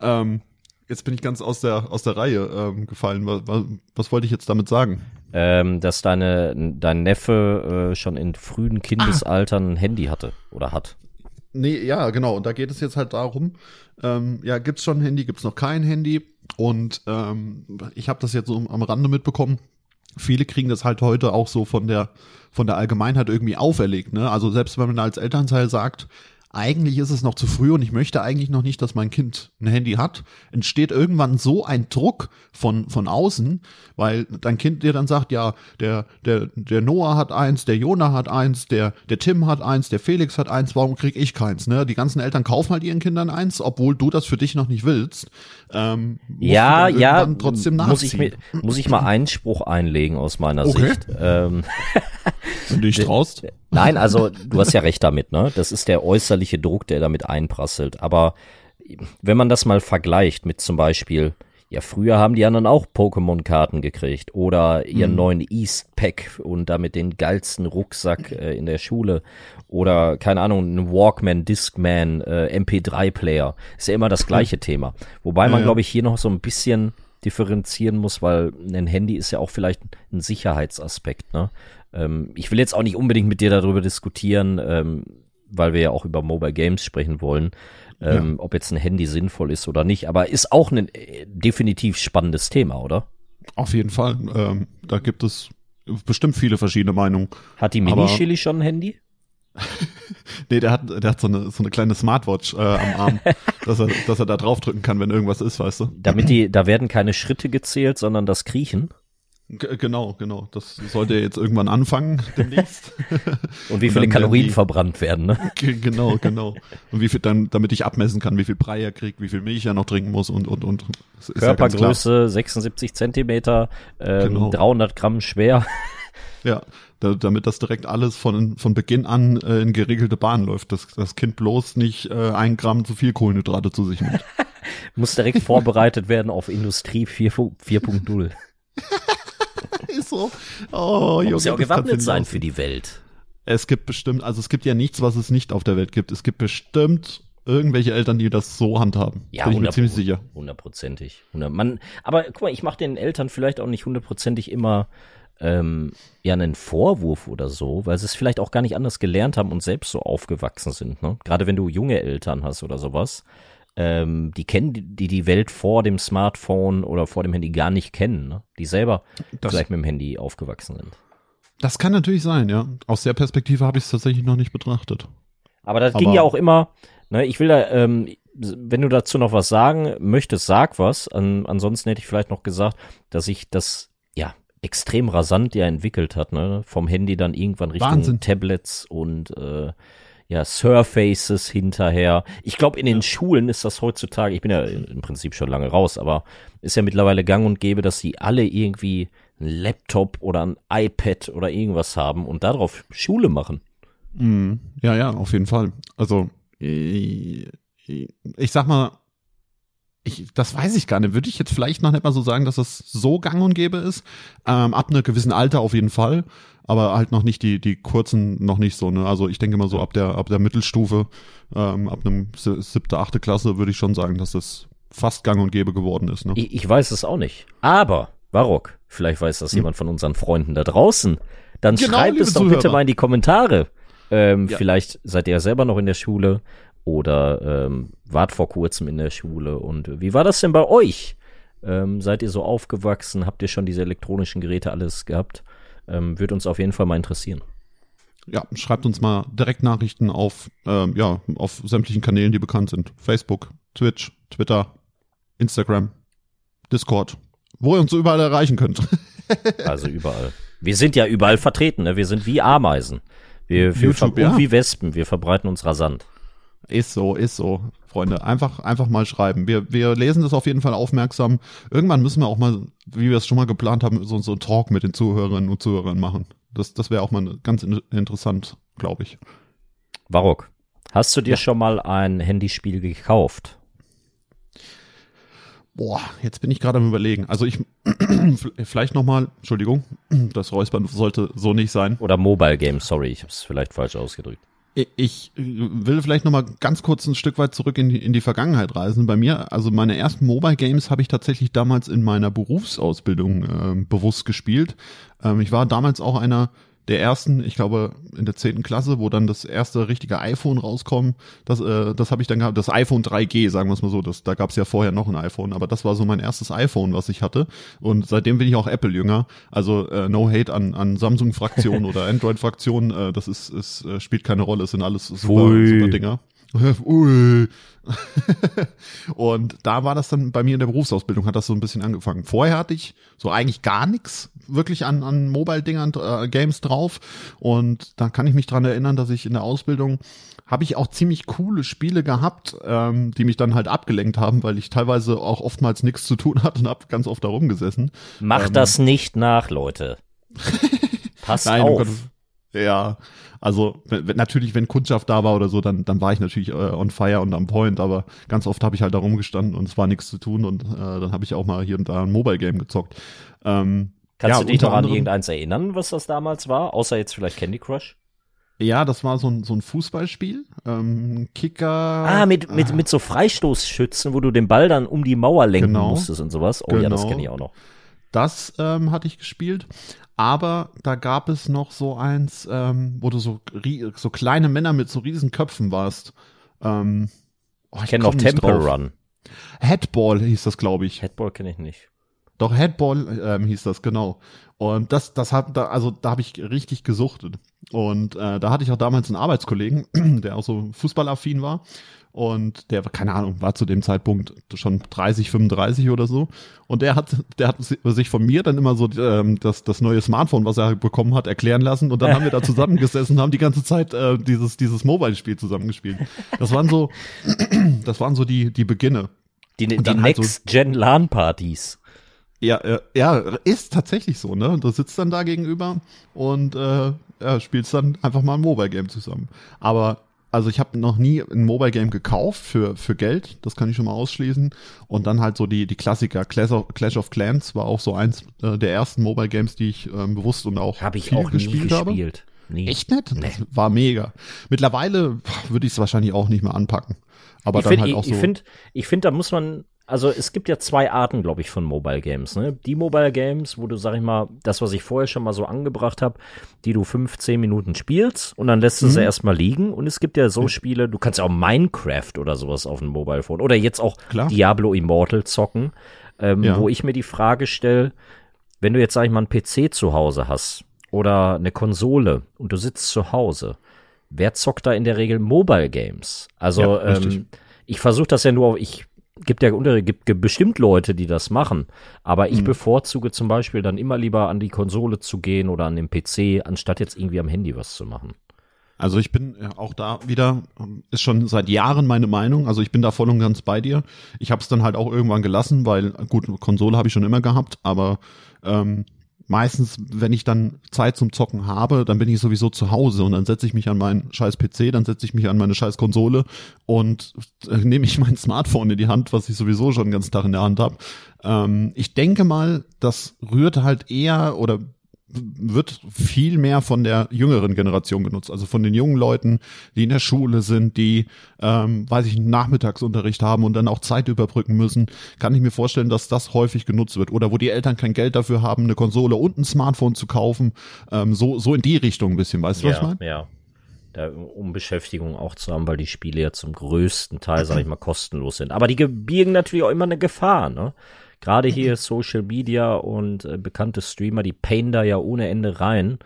[SPEAKER 1] ähm, jetzt bin ich ganz aus der, aus der Reihe ähm, gefallen. Was, was, was wollte ich jetzt damit sagen?
[SPEAKER 2] Ähm, dass deine, dein Neffe äh, schon in frühen Kindesaltern ah. ein Handy hatte oder hat.
[SPEAKER 1] Nee, ja, genau. Und da geht es jetzt halt darum, ähm, ja, gibt's schon ein Handy, gibt's noch kein Handy? Und ähm, ich habe das jetzt so am Rande mitbekommen. Viele kriegen das halt heute auch so von der von der Allgemeinheit irgendwie auferlegt. Ne? Also selbst wenn man als Elternteil sagt, eigentlich ist es noch zu früh und ich möchte eigentlich noch nicht, dass mein Kind ein Handy hat, entsteht irgendwann so ein Druck von, von außen, weil dein Kind dir dann sagt, ja, der, der, der Noah hat eins, der Jona hat eins, der, der Tim hat eins, der Felix hat eins, warum krieg ich keins, ne? Die ganzen Eltern kaufen halt ihren Kindern eins, obwohl du das für dich noch nicht willst.
[SPEAKER 2] Ähm, ja, ja, trotzdem muss ich, mir, muss ich mal Einspruch einlegen aus meiner okay. Sicht. Ähm,
[SPEAKER 1] Wenn du dich traust.
[SPEAKER 2] Nein, also du hast ja recht damit, ne? Das ist der äußerliche Druck, der damit einprasselt. Aber wenn man das mal vergleicht mit zum Beispiel, ja, früher haben die anderen auch Pokémon-Karten gekriegt oder ihren mhm. neuen East-Pack und damit den geilsten Rucksack äh, in der Schule oder, keine Ahnung, ein Walkman, Discman, äh, MP3-Player. Ist ja immer das gleiche Thema. Wobei man, ja. glaube ich, hier noch so ein bisschen differenzieren muss, weil ein Handy ist ja auch vielleicht ein Sicherheitsaspekt, ne? Ähm, ich will jetzt auch nicht unbedingt mit dir darüber diskutieren, ähm, weil wir ja auch über Mobile Games sprechen wollen, ähm, ja. ob jetzt ein Handy sinnvoll ist oder nicht. Aber ist auch ein äh, definitiv spannendes Thema, oder?
[SPEAKER 1] Auf jeden Fall. Ähm, da gibt es bestimmt viele verschiedene Meinungen.
[SPEAKER 2] Hat die Mini-Chili schon ein Handy?
[SPEAKER 1] nee, der hat, der hat so eine, so eine kleine Smartwatch äh, am Arm, dass er, dass er da draufdrücken kann, wenn irgendwas ist, weißt du.
[SPEAKER 2] Damit die, da werden keine Schritte gezählt, sondern das Kriechen.
[SPEAKER 1] G genau, genau. Das sollte jetzt irgendwann anfangen demnächst.
[SPEAKER 2] Und wie viele Kalorien die, verbrannt werden, ne?
[SPEAKER 1] Genau, genau. Und wie viel dann, damit ich abmessen kann, wie viel Brei er kriegt, wie viel Milch er noch trinken muss und und und.
[SPEAKER 2] Körpergröße ja 76 Zentimeter, ähm, genau. 300 Gramm schwer.
[SPEAKER 1] Ja, da, damit das direkt alles von von Beginn an äh, in geregelte Bahn läuft, dass das Kind bloß nicht äh, ein Gramm zu viel Kohlenhydrate zu sich nimmt.
[SPEAKER 2] Muss direkt vorbereitet werden auf Industrie 4.0.
[SPEAKER 1] so. Oh,
[SPEAKER 2] Man muss ja auch gewappnet sein für die Welt.
[SPEAKER 1] Es gibt bestimmt, also es gibt ja nichts, was es nicht auf der Welt gibt. Es gibt bestimmt irgendwelche Eltern, die das so handhaben.
[SPEAKER 2] Ja, bin ich mir ziemlich sicher. Hundertprozentig. Man, aber guck mal, ich mache den Eltern vielleicht auch nicht hundertprozentig immer ähm, ja einen Vorwurf oder so, weil sie es vielleicht auch gar nicht anders gelernt haben und selbst so aufgewachsen sind. Ne? Gerade wenn du junge Eltern hast oder sowas ähm, die kennen die die Welt vor dem Smartphone oder vor dem Handy gar nicht kennen, ne? die selber das, vielleicht mit dem Handy aufgewachsen sind.
[SPEAKER 1] Das kann natürlich sein, ja. Aus der Perspektive habe ich es tatsächlich noch nicht betrachtet.
[SPEAKER 2] Aber das Aber ging ja auch immer, ne, ich will da, ähm, wenn du dazu noch was sagen möchtest, sag was. An, ansonsten hätte ich vielleicht noch gesagt, dass sich das ja extrem rasant ja entwickelt hat, ne? Vom Handy dann irgendwann Richtung Wahnsinn. Tablets und äh, ja, Surfaces hinterher. Ich glaube, in den ja. Schulen ist das heutzutage, ich bin ja im Prinzip schon lange raus, aber ist ja mittlerweile gang und gäbe, dass sie alle irgendwie ein Laptop oder ein iPad oder irgendwas haben und darauf Schule machen.
[SPEAKER 1] Mm, ja, ja, auf jeden Fall. Also, ich sag mal, ich, das weiß ich gar nicht. Würde ich jetzt vielleicht noch nicht mal so sagen, dass das so gang und gäbe ist. Ähm, ab einem gewissen Alter auf jeden Fall. Aber halt noch nicht die, die kurzen, noch nicht so, ne? Also ich denke mal so ab der, ab der Mittelstufe, ähm, ab einem siebte, achte Klasse würde ich schon sagen, dass das fast gang und gäbe geworden ist, ne?
[SPEAKER 2] Ich, ich weiß es auch nicht. Aber, Barock, vielleicht weiß das hm. jemand von unseren Freunden da draußen. Dann genau, schreibt es doch Zuhörer. bitte mal in die Kommentare. Ähm, ja. Vielleicht seid ihr ja selber noch in der Schule oder ähm, wart vor kurzem in der Schule. Und wie war das denn bei euch? Ähm, seid ihr so aufgewachsen? Habt ihr schon diese elektronischen Geräte alles gehabt? Ähm, Würde uns auf jeden Fall mal interessieren.
[SPEAKER 1] Ja, schreibt uns mal direkt Nachrichten auf, ähm, ja, auf sämtlichen Kanälen, die bekannt sind. Facebook, Twitch, Twitter, Instagram, Discord, wo ihr uns so überall erreichen könnt.
[SPEAKER 2] also überall. Wir sind ja überall vertreten, ne? Wir sind wie Ameisen. Wir, wir YouTube, ja. wie Wespen, wir verbreiten uns rasant.
[SPEAKER 1] Ist so, ist so, Freunde. Einfach, einfach mal schreiben. Wir, wir lesen das auf jeden Fall aufmerksam. Irgendwann müssen wir auch mal, wie wir es schon mal geplant haben, so, so einen Talk mit den Zuhörerinnen und Zuhörern machen. Das, das wäre auch mal ganz interessant, glaube ich.
[SPEAKER 2] Warok, hast du dir ja. schon mal ein Handyspiel gekauft?
[SPEAKER 1] Boah, jetzt bin ich gerade am überlegen. Also ich vielleicht nochmal, Entschuldigung, das Räuspern sollte so nicht sein.
[SPEAKER 2] Oder Mobile Games, sorry, ich habe es vielleicht falsch ausgedrückt.
[SPEAKER 1] Ich will vielleicht noch mal ganz kurz ein Stück weit zurück in die, in die Vergangenheit reisen. Bei mir, also meine ersten Mobile Games habe ich tatsächlich damals in meiner Berufsausbildung äh, bewusst gespielt. Ähm, ich war damals auch einer der ersten, ich glaube in der zehnten Klasse, wo dann das erste richtige iPhone rauskommt. Das, äh, das habe ich dann gehabt, das iPhone 3G, sagen wir es mal so. Das, da gab es ja vorher noch ein iPhone, aber das war so mein erstes iPhone, was ich hatte. Und seitdem bin ich auch Apple-Jünger. Also äh, no hate an, an Samsung-Fraktion oder Android-Fraktion. Äh, das ist, ist äh, spielt keine Rolle. Es sind alles super, super Dinger. Ui. und da war das dann bei mir in der Berufsausbildung, hat das so ein bisschen angefangen. Vorher hatte ich so eigentlich gar nichts wirklich an, an Mobile-Dingern, äh, Games drauf. Und da kann ich mich dran erinnern, dass ich in der Ausbildung habe ich auch ziemlich coole Spiele gehabt, ähm, die mich dann halt abgelenkt haben, weil ich teilweise auch oftmals nichts zu tun hatte und habe ganz oft da rumgesessen.
[SPEAKER 2] Mach ähm, das nicht nach, Leute. Passt Nein, auf.
[SPEAKER 1] Ja, also wenn, natürlich, wenn Kundschaft da war oder so, dann, dann war ich natürlich äh, on fire und am point, aber ganz oft habe ich halt da rumgestanden und es war nichts zu tun und äh, dann habe ich auch mal hier und da ein Mobile Game gezockt. Ähm,
[SPEAKER 2] Kannst ja, du dich noch an irgendeins erinnern, was das damals war, außer jetzt vielleicht Candy Crush?
[SPEAKER 1] Ja, das war so ein, so ein Fußballspiel. Ähm, Kicker.
[SPEAKER 2] Ah, mit, mit, ah. mit so Freistoßschützen, wo du den Ball dann um die Mauer lenken genau. musstest und sowas. Oh genau. ja, das genau. kenne ich auch noch.
[SPEAKER 1] Das ähm, hatte ich gespielt. Aber da gab es noch so eins, ähm, wo du so, so kleine Männer mit so riesen Köpfen warst. Ähm,
[SPEAKER 2] oh, ich kenne noch Temple drauf. Run.
[SPEAKER 1] Headball hieß das, glaube ich.
[SPEAKER 2] Headball kenne ich nicht.
[SPEAKER 1] Doch Headball ähm, hieß das genau. Und das, das hat, da, also da habe ich richtig gesuchtet. Und äh, da hatte ich auch damals einen Arbeitskollegen, der auch so fußballaffin war. Und der, keine Ahnung, war zu dem Zeitpunkt schon 30, 35 oder so. Und der hat, der hat sich von mir dann immer so ähm, das, das neue Smartphone, was er bekommen hat, erklären lassen. Und dann haben wir da zusammengesessen und haben die ganze Zeit äh, dieses, dieses Mobile-Spiel zusammengespielt. Das waren so, das waren so die, die Beginne.
[SPEAKER 2] Die, die halt Next-Gen-LAN-Partys.
[SPEAKER 1] Ja, äh, ja, ist tatsächlich so, ne? Du sitzt dann da gegenüber und äh, ja, spielst dann einfach mal ein Mobile Game zusammen. Aber also ich habe noch nie ein Mobile Game gekauft für, für Geld, das kann ich schon mal ausschließen. Und dann halt so die, die Klassiker, Clash of, Clash of Clans war auch so eins äh, der ersten Mobile Games, die ich ähm, bewusst und auch,
[SPEAKER 2] hab ich auch gespielt habe. Gespielt.
[SPEAKER 1] Nie. Echt nett? Nee. Das war mega. Mittlerweile würde ich es wahrscheinlich auch nicht mehr anpacken. Aber ich dann find, halt auch so.
[SPEAKER 2] Ich finde, ich finde, da muss man also es gibt ja zwei Arten, glaube ich, von Mobile Games. Ne? Die Mobile Games, wo du, sag ich mal, das, was ich vorher schon mal so angebracht habe, die du 15 Minuten spielst und dann lässt du mhm. sie erstmal liegen. Und es gibt ja so Spiele, du kannst ja auch Minecraft oder sowas auf dem Mobile Phone oder jetzt auch Klar. Diablo Immortal zocken, ähm, ja. wo ich mir die Frage stelle, wenn du jetzt, sag ich mal, einen PC zu Hause hast oder eine Konsole und du sitzt zu Hause, wer zockt da in der Regel Mobile Games? Also ja, ähm, ich versuche das ja nur auf, ich gibt ja unter, gibt bestimmt Leute, die das machen. Aber ich mhm. bevorzuge zum Beispiel dann immer lieber an die Konsole zu gehen oder an den PC, anstatt jetzt irgendwie am Handy was zu machen.
[SPEAKER 1] Also ich bin auch da wieder, ist schon seit Jahren meine Meinung. Also ich bin da voll und ganz bei dir. Ich habe es dann halt auch irgendwann gelassen, weil gut, Konsole habe ich schon immer gehabt, aber ähm, meistens, wenn ich dann Zeit zum Zocken habe, dann bin ich sowieso zu Hause und dann setze ich mich an meinen scheiß PC, dann setze ich mich an meine scheiß Konsole und äh, nehme ich mein Smartphone in die Hand, was ich sowieso schon den ganzen Tag in der Hand habe. Ähm, ich denke mal, das rührt halt eher oder wird viel mehr von der jüngeren Generation genutzt, also von den jungen Leuten, die in der Schule sind, die, ähm, weiß ich, einen Nachmittagsunterricht haben und dann auch Zeit überbrücken müssen, kann ich mir vorstellen, dass das häufig genutzt wird. Oder wo die Eltern kein Geld dafür haben, eine Konsole und ein Smartphone zu kaufen, ähm, so, so in die Richtung ein bisschen, weißt du,
[SPEAKER 2] ja,
[SPEAKER 1] was ich meine?
[SPEAKER 2] Ja, da, um Beschäftigung auch zu haben, weil die Spiele ja zum größten Teil, sag ich mal, kostenlos sind. Aber die birgen natürlich auch immer eine Gefahr, ne? Gerade hier Social Media und äh, bekannte Streamer, die payen da ja ohne Ende rein,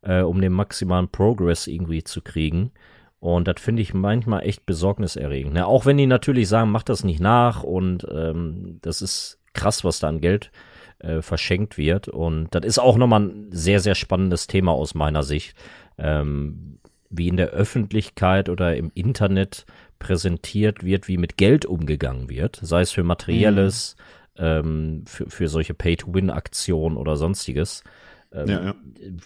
[SPEAKER 2] äh, um den maximalen Progress irgendwie zu kriegen. Und das finde ich manchmal echt besorgniserregend. Ne? Auch wenn die natürlich sagen, mach das nicht nach und ähm, das ist krass, was da an Geld äh, verschenkt wird. Und das ist auch nochmal ein sehr, sehr spannendes Thema aus meiner Sicht. Ähm, wie in der Öffentlichkeit oder im Internet präsentiert wird, wie mit Geld umgegangen wird, sei es für materielles, mhm ähm, für, für solche Pay-to-Win-Aktionen oder sonstiges, ähm, ja, ja.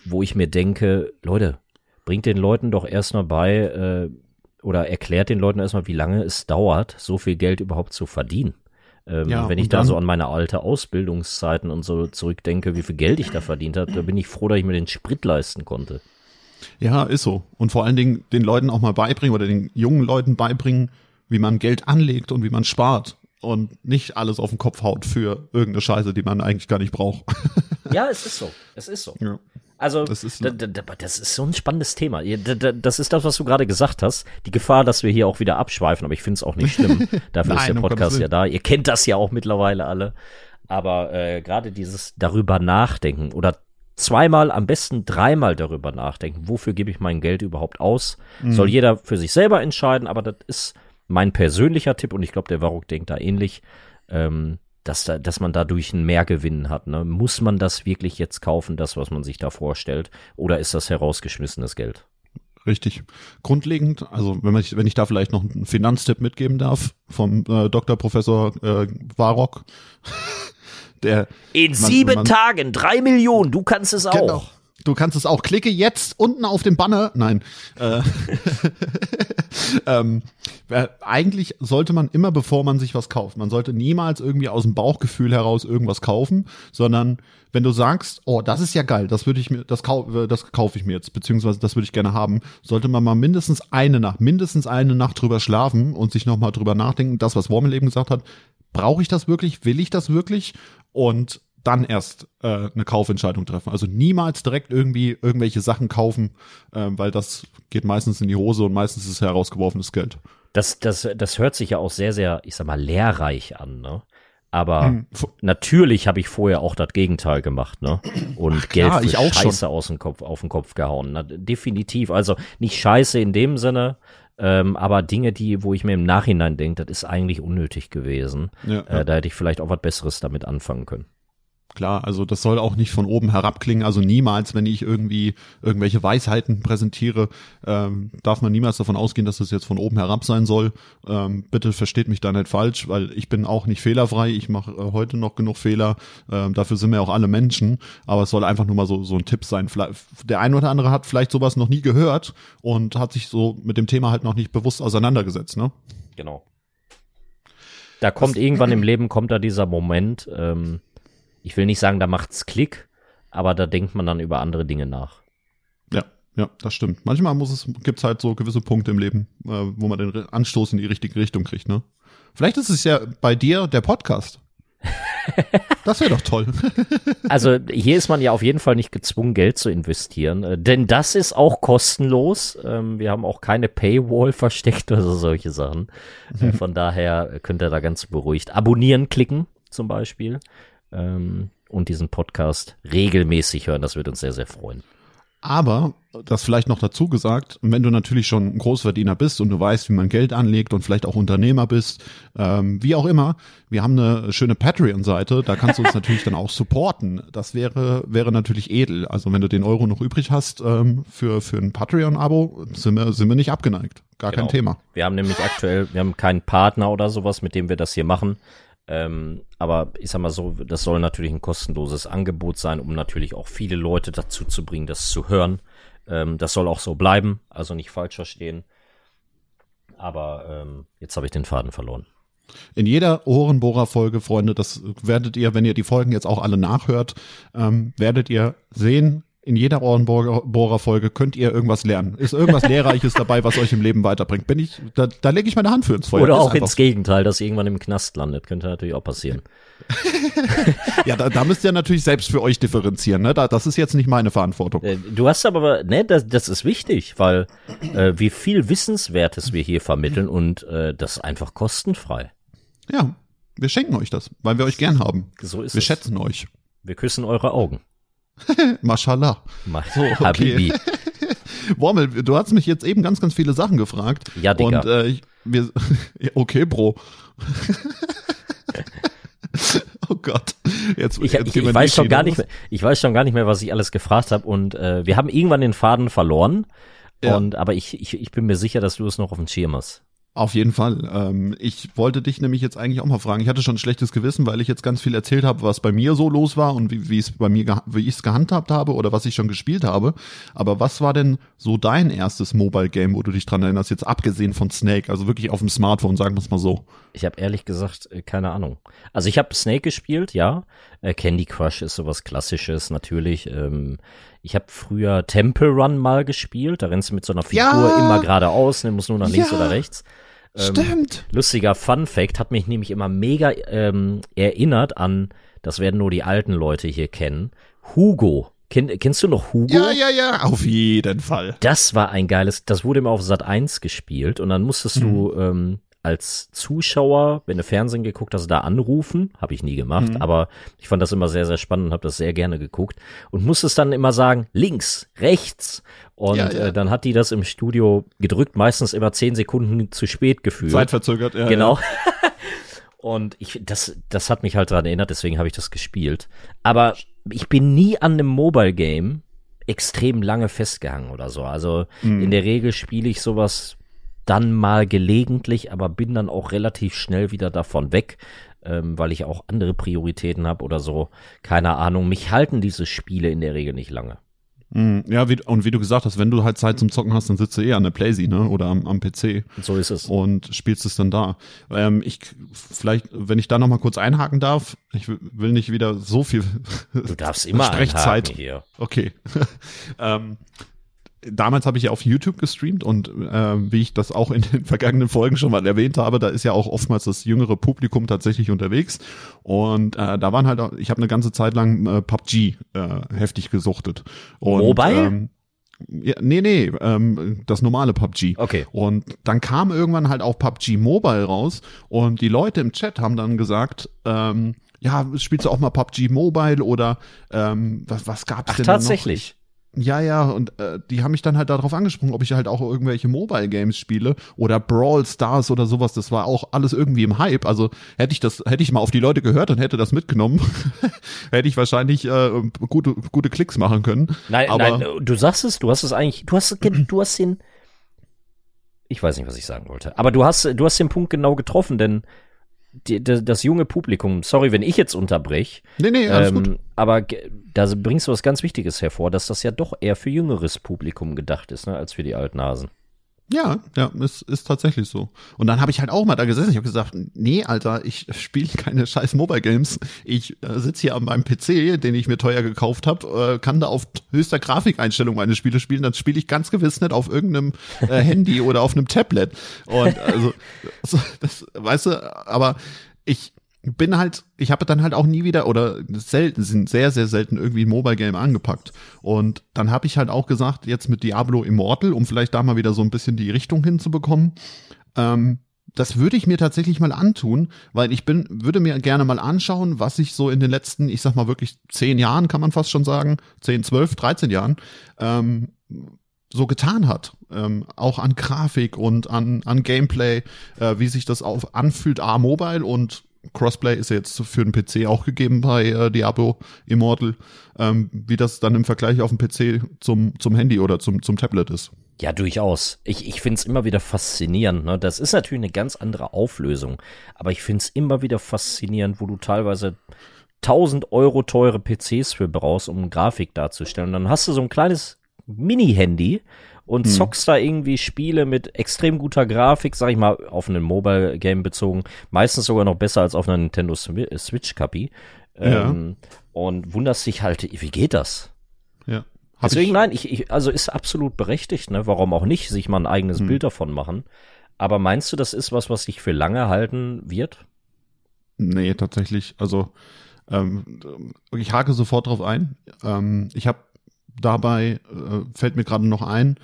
[SPEAKER 2] wo ich mir denke, Leute, bringt den Leuten doch erstmal bei äh, oder erklärt den Leuten erstmal, wie lange es dauert, so viel Geld überhaupt zu verdienen. Ähm, ja, wenn ich da so an meine alte Ausbildungszeiten und so zurückdenke, wie viel Geld ich da verdient habe, da bin ich froh, dass ich mir den Sprit leisten konnte.
[SPEAKER 1] Ja, ist so. Und vor allen Dingen den Leuten auch mal beibringen oder den jungen Leuten beibringen, wie man Geld anlegt und wie man spart und nicht alles auf den Kopf haut für irgendeine Scheiße, die man eigentlich gar nicht braucht.
[SPEAKER 2] ja, es ist so. Es ist so. Ja. Also, das ist, das ist, so ein spannendes Thema. Das ist das, was du gerade gesagt hast. Die Gefahr, dass wir hier auch wieder abschweifen, aber ich finde es auch nicht schlimm. Dafür Nein, ist der Podcast ja da. Ihr kennt das ja auch mittlerweile alle. Aber äh, gerade dieses darüber nachdenken oder zweimal, am besten dreimal darüber nachdenken, wofür gebe ich mein Geld überhaupt aus, mhm. soll jeder für sich selber entscheiden, aber das ist mein persönlicher Tipp, und ich glaube, der Varuk denkt da ähnlich, ähm, dass, da, dass man dadurch einen Mehrgewinn hat. Ne? Muss man das wirklich jetzt kaufen, das, was man sich da vorstellt, oder ist das herausgeschmissenes Geld?
[SPEAKER 1] Richtig. Grundlegend, also wenn, man, wenn ich da vielleicht noch einen Finanztipp mitgeben darf vom äh, Dr. Professor äh, Warok.
[SPEAKER 2] der In man, sieben man, Tagen, drei Millionen, du kannst es genau. auch.
[SPEAKER 1] Du kannst es auch. Klicke jetzt unten auf den Banner. Nein. Äh, ähm, äh, eigentlich sollte man immer, bevor man sich was kauft, man sollte niemals irgendwie aus dem Bauchgefühl heraus irgendwas kaufen, sondern wenn du sagst, oh, das ist ja geil, das würde ich mir, das, kau äh, das kaufe ich mir jetzt, beziehungsweise das würde ich gerne haben, sollte man mal mindestens eine Nacht, mindestens eine Nacht drüber schlafen und sich nochmal drüber nachdenken, das, was Wormel eben gesagt hat, brauche ich das wirklich, will ich das wirklich? Und dann erst äh, eine Kaufentscheidung treffen. Also niemals direkt irgendwie irgendwelche Sachen kaufen, äh, weil das geht meistens in die Hose und meistens ist es herausgeworfenes Geld.
[SPEAKER 2] Das, das, das hört sich ja auch sehr, sehr, ich sag mal, lehrreich an, ne? Aber hm. natürlich habe ich vorher auch das Gegenteil gemacht, ne? Und Ach, klar, Geld für ich Scheiße aus dem Kopf, auf den Kopf gehauen. Na, definitiv. Also nicht Scheiße in dem Sinne, ähm, aber Dinge, die, wo ich mir im Nachhinein denke, das ist eigentlich unnötig gewesen. Ja, ja. Äh, da hätte ich vielleicht auch was Besseres damit anfangen können.
[SPEAKER 1] Klar, also das soll auch nicht von oben herab klingen. Also niemals, wenn ich irgendwie irgendwelche Weisheiten präsentiere, ähm, darf man niemals davon ausgehen, dass das jetzt von oben herab sein soll. Ähm, bitte versteht mich da nicht falsch, weil ich bin auch nicht fehlerfrei. Ich mache äh, heute noch genug Fehler. Ähm, dafür sind wir auch alle Menschen. Aber es soll einfach nur mal so, so ein Tipp sein. Vielleicht, der ein oder andere hat vielleicht sowas noch nie gehört und hat sich so mit dem Thema halt noch nicht bewusst auseinandergesetzt. Ne?
[SPEAKER 2] Genau. Da kommt das, irgendwann im Leben kommt da dieser Moment. Ähm ich will nicht sagen, da macht's Klick, aber da denkt man dann über andere Dinge nach.
[SPEAKER 1] Ja, ja, das stimmt. Manchmal muss es, gibt's halt so gewisse Punkte im Leben, äh, wo man den Anstoß in die richtige Richtung kriegt, ne? Vielleicht ist es ja bei dir der Podcast. Das wäre doch toll.
[SPEAKER 2] also hier ist man ja auf jeden Fall nicht gezwungen, Geld zu investieren, äh, denn das ist auch kostenlos. Ähm, wir haben auch keine Paywall versteckt oder solche Sachen. Äh, von daher könnt ihr da ganz beruhigt abonnieren klicken zum Beispiel ähm, und diesen Podcast regelmäßig hören. Das wird uns sehr, sehr freuen.
[SPEAKER 1] Aber, das vielleicht noch dazu gesagt, wenn du natürlich schon ein Großverdiener bist und du weißt, wie man Geld anlegt und vielleicht auch Unternehmer bist, ähm, wie auch immer, wir haben eine schöne Patreon-Seite, da kannst du uns natürlich dann auch supporten. Das wäre, wäre natürlich edel. Also wenn du den Euro noch übrig hast ähm, für, für ein Patreon-Abo, sind wir, sind wir nicht abgeneigt. Gar genau. kein Thema.
[SPEAKER 2] Wir haben nämlich aktuell, wir haben keinen Partner oder sowas, mit dem wir das hier machen. Ähm, aber ich sag mal so, das soll natürlich ein kostenloses Angebot sein, um natürlich auch viele Leute dazu zu bringen, das zu hören. Ähm, das soll auch so bleiben, also nicht falsch verstehen. Aber ähm, jetzt habe ich den Faden verloren.
[SPEAKER 1] In jeder Ohrenbohrer-Folge, Freunde, das werdet ihr, wenn ihr die Folgen jetzt auch alle nachhört, ähm, werdet ihr sehen, in jeder Ohrenbohrer-Folge könnt ihr irgendwas lernen. Ist irgendwas Lehrreiches dabei, was euch im Leben weiterbringt. Bin ich, da, da lege ich meine Hand für ins Feuer.
[SPEAKER 2] Oder auch ins Gegenteil, dass ihr irgendwann im Knast landet. Könnte natürlich auch passieren.
[SPEAKER 1] ja, da, da müsst ihr natürlich selbst für euch differenzieren. Ne? Da, das ist jetzt nicht meine Verantwortung. Äh,
[SPEAKER 2] du hast aber, ne, das, das ist wichtig, weil äh, wie viel Wissenswertes wir hier vermitteln und äh, das einfach kostenfrei.
[SPEAKER 1] Ja, wir schenken euch das, weil wir euch gern haben.
[SPEAKER 2] So ist
[SPEAKER 1] wir
[SPEAKER 2] es.
[SPEAKER 1] schätzen euch.
[SPEAKER 2] Wir küssen eure Augen.
[SPEAKER 1] Mashallah.
[SPEAKER 2] So, okay. Habibi.
[SPEAKER 1] Wormel, du hast mich jetzt eben ganz, ganz viele Sachen gefragt.
[SPEAKER 2] Ja, Digga.
[SPEAKER 1] Und äh, wir, okay, Bro. oh Gott.
[SPEAKER 2] Jetzt, ich, jetzt ich, ich weiß schon gar nicht mehr, ich weiß schon gar nicht mehr, was ich alles gefragt habe und äh, wir haben irgendwann den Faden verloren. Ja. Und aber ich, ich, ich bin mir sicher, dass du es noch auf dem Schirm hast.
[SPEAKER 1] Auf jeden Fall. Ähm, ich wollte dich nämlich jetzt eigentlich auch mal fragen. Ich hatte schon ein schlechtes Gewissen, weil ich jetzt ganz viel erzählt habe, was bei mir so los war und wie, wie es bei mir, wie ich es gehandhabt habe oder was ich schon gespielt habe. Aber was war denn so dein erstes Mobile Game, wo du dich dran erinnerst, jetzt abgesehen von Snake, also wirklich auf dem Smartphone, sagen wir es mal so?
[SPEAKER 2] Ich habe ehrlich gesagt äh, keine Ahnung. Also ich habe Snake gespielt, ja. Äh, Candy Crush ist sowas Klassisches natürlich. Ähm, ich habe früher Temple Run mal gespielt. Da rennst du mit so einer Figur ja. immer geradeaus, ne, musst nur nach links ja. oder rechts.
[SPEAKER 1] Ähm, Stimmt.
[SPEAKER 2] Lustiger Fun Fact hat mich nämlich immer mega ähm, erinnert an, das werden nur die alten Leute hier kennen, Hugo. Kenn, kennst du noch Hugo?
[SPEAKER 1] Ja, ja, ja, auf jeden Fall.
[SPEAKER 2] Das war ein geiles, das wurde immer auf Sat 1 gespielt und dann musstest mhm. du ähm, als Zuschauer, wenn du Fernsehen geguckt hast, da anrufen. Habe ich nie gemacht, mhm. aber ich fand das immer sehr, sehr spannend und habe das sehr gerne geguckt. Und musstest dann immer sagen, links, rechts. Und ja, ja. Äh, dann hat die das im Studio gedrückt, meistens immer zehn Sekunden zu spät gefühlt.
[SPEAKER 1] Zeitverzögert, ja.
[SPEAKER 2] Genau. Ja. und ich, das, das hat mich halt daran erinnert, deswegen habe ich das gespielt. Aber ich bin nie an einem Mobile Game extrem lange festgehangen oder so. Also mhm. in der Regel spiele ich sowas dann mal gelegentlich, aber bin dann auch relativ schnell wieder davon weg, ähm, weil ich auch andere Prioritäten habe oder so. Keine Ahnung. Mich halten diese Spiele in der Regel nicht lange.
[SPEAKER 1] Mm, ja, wie, und wie du gesagt hast, wenn du halt Zeit zum Zocken hast, dann sitzt du eher an der Playsee, ne? Oder am, am PC.
[SPEAKER 2] So ist es.
[SPEAKER 1] Und spielst es dann da. Ähm, ich, vielleicht, wenn ich da nochmal kurz einhaken darf, ich will nicht wieder so viel.
[SPEAKER 2] Du darfst immer Sprechzeit. hier.
[SPEAKER 1] Okay. ähm, damals habe ich ja auf YouTube gestreamt und äh, wie ich das auch in den vergangenen Folgen schon mal erwähnt habe, da ist ja auch oftmals das jüngere Publikum tatsächlich unterwegs und äh, da waren halt, auch, ich habe eine ganze Zeit lang äh, PUBG äh, heftig gesuchtet. Und,
[SPEAKER 2] Mobile? Ähm,
[SPEAKER 1] ja, nee, nee, ähm, das normale PUBG.
[SPEAKER 2] Okay.
[SPEAKER 1] Und dann kam irgendwann halt auch PUBG Mobile raus und die Leute im Chat haben dann gesagt, ähm, ja, spielst du auch mal PUBG Mobile oder ähm, was, was gab's Ach, denn
[SPEAKER 2] tatsächlich?
[SPEAKER 1] Ja, ja, und äh, die haben mich dann halt darauf angesprochen, ob ich halt auch irgendwelche Mobile Games spiele oder Brawl Stars oder sowas. Das war auch alles irgendwie im Hype. Also hätte ich das, hätte ich mal auf die Leute gehört und hätte das mitgenommen, hätte ich wahrscheinlich äh, gute, gute Klicks machen können.
[SPEAKER 2] Nein, Aber, nein, du sagst es, du hast es eigentlich, du hast, du hast den, ich weiß nicht, was ich sagen wollte. Aber du hast, du hast den Punkt genau getroffen, denn die, das, das junge Publikum, sorry, wenn ich jetzt unterbrich.
[SPEAKER 1] Nee, nee, alles ähm, gut.
[SPEAKER 2] Aber da bringst du was ganz Wichtiges hervor, dass das ja doch eher für jüngeres Publikum gedacht ist, ne, als für die alten Hasen.
[SPEAKER 1] Ja, ja, ist, ist tatsächlich so. Und dann habe ich halt auch mal da gesessen. Ich habe gesagt, nee, Alter, ich spiele keine scheiß Mobile Games. Ich äh, sitze hier an meinem PC, den ich mir teuer gekauft habe, äh, kann da auf höchster Grafikeinstellung meine Spiele spielen. Dann spiele ich ganz gewiss nicht auf irgendeinem äh, Handy oder auf einem Tablet. Und also, das, weißt du, aber ich bin halt, ich habe dann halt auch nie wieder oder selten, sind sehr, sehr selten irgendwie ein Mobile Game angepackt. Und dann habe ich halt auch gesagt, jetzt mit Diablo Immortal, um vielleicht da mal wieder so ein bisschen die Richtung hinzubekommen, ähm, das würde ich mir tatsächlich mal antun, weil ich bin, würde mir gerne mal anschauen, was ich so in den letzten, ich sag mal wirklich zehn Jahren, kann man fast schon sagen, zehn, zwölf, dreizehn Jahren, ähm, so getan hat. Ähm, auch an Grafik und an, an Gameplay, äh, wie sich das auf, anfühlt, A, Mobile und Crossplay ist ja jetzt für den PC auch gegeben bei äh, Diablo Immortal, ähm, wie das dann im Vergleich auf dem PC zum, zum Handy oder zum, zum Tablet ist.
[SPEAKER 2] Ja, durchaus. Ich, ich finde es immer wieder faszinierend. Ne? Das ist natürlich eine ganz andere Auflösung, aber ich finde es immer wieder faszinierend, wo du teilweise 1000 Euro teure PCs für brauchst, um Grafik darzustellen. Und dann hast du so ein kleines Mini-Handy und hm. zockst da irgendwie Spiele mit extrem guter Grafik, sag ich mal, auf ein Mobile-Game bezogen. Meistens sogar noch besser als auf einer Nintendo Switch-Kapi. Ja. Ähm, und wunderst dich halt, wie geht das?
[SPEAKER 1] Ja.
[SPEAKER 2] Hab Deswegen, ich nein, ich, ich, also ist absolut berechtigt, ne? Warum auch nicht, sich mal ein eigenes hm. Bild davon machen. Aber meinst du, das ist was, was sich für lange halten wird?
[SPEAKER 1] Nee, tatsächlich. Also, ähm, ich hake sofort drauf ein. Ähm, ich habe dabei, äh, fällt mir gerade noch ein,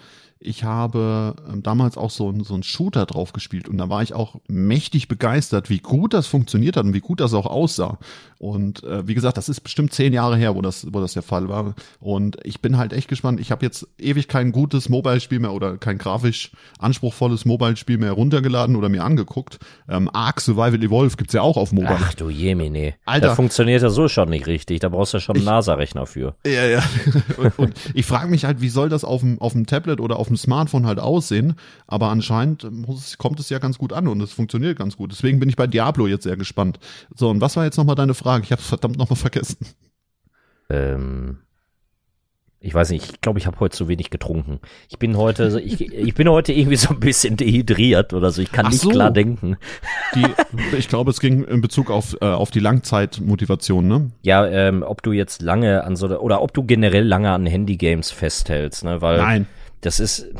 [SPEAKER 1] ich habe ähm, damals auch so, so einen Shooter drauf gespielt und da war ich auch mächtig begeistert, wie gut das funktioniert hat und wie gut das auch aussah. Und äh, wie gesagt, das ist bestimmt zehn Jahre her, wo das, wo das der Fall war. Und ich bin halt echt gespannt. Ich habe jetzt ewig kein gutes Mobile-Spiel mehr oder kein grafisch anspruchsvolles Mobile-Spiel mehr runtergeladen oder mir angeguckt. Ähm, Ark Survival Evolve gibt's ja auch auf Mobile.
[SPEAKER 2] Ach du Jemine. Alter. Das funktioniert ja so schon nicht richtig. Da brauchst du ja schon einen NASA-Rechner für.
[SPEAKER 1] Ja, ja. und, und ich frage mich halt, wie soll das auf dem, auf dem Tablet oder auf dem Smartphone halt aussehen? Aber anscheinend muss, kommt es ja ganz gut an und es funktioniert ganz gut. Deswegen bin ich bei Diablo jetzt sehr gespannt. So, und was war jetzt nochmal deine Frage? Ich habe es verdammt nochmal vergessen.
[SPEAKER 2] Ähm, ich weiß nicht, ich glaube, ich habe heute zu wenig getrunken. Ich bin heute, ich, ich bin heute irgendwie so ein bisschen dehydriert oder so. Ich kann Ach nicht so. klar denken.
[SPEAKER 1] Die, ich glaube, es ging in Bezug auf, äh, auf die Langzeitmotivation, ne?
[SPEAKER 2] Ja, ähm, ob du jetzt lange an so, oder ob du generell lange an Handygames festhältst, ne? Weil
[SPEAKER 1] Nein.
[SPEAKER 2] Das ist,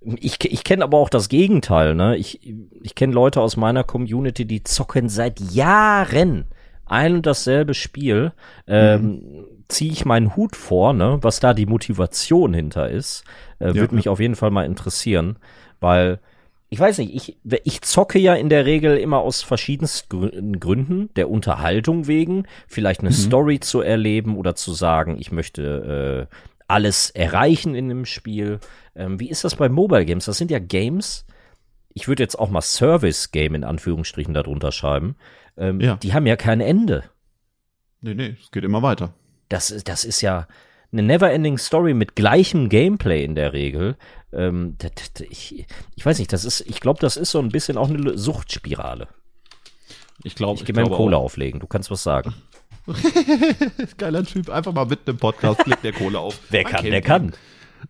[SPEAKER 2] ich, ich kenne aber auch das Gegenteil, ne? Ich, ich kenne Leute aus meiner Community, die zocken seit Jahren ein und dasselbe Spiel, ähm, mhm. ziehe ich meinen Hut vor, ne, was da die Motivation hinter ist, äh, ja, würde mich auf jeden Fall mal interessieren, weil ich weiß nicht, ich, ich zocke ja in der Regel immer aus verschiedensten Gründen, der Unterhaltung wegen, vielleicht eine mhm. Story zu erleben oder zu sagen, ich möchte äh, alles erreichen in dem Spiel. Ähm, wie ist das bei Mobile Games? Das sind ja Games, ich würde jetzt auch mal Service Game in Anführungsstrichen darunter schreiben, ähm, ja. die haben ja kein Ende.
[SPEAKER 1] Nee, nee, es geht immer weiter.
[SPEAKER 2] Das, das ist ja eine never-ending Story mit gleichem Gameplay in der Regel. Ähm, ich, ich weiß nicht, das ist, ich glaube, das ist so ein bisschen auch eine Suchtspirale.
[SPEAKER 1] Ich glaube,
[SPEAKER 2] ich, gehe mir Kohle auflegen. Du kannst was sagen.
[SPEAKER 1] Geiler Typ, einfach mal mitten im Podcast legt der Kohle auf.
[SPEAKER 2] Wer kann, der kann.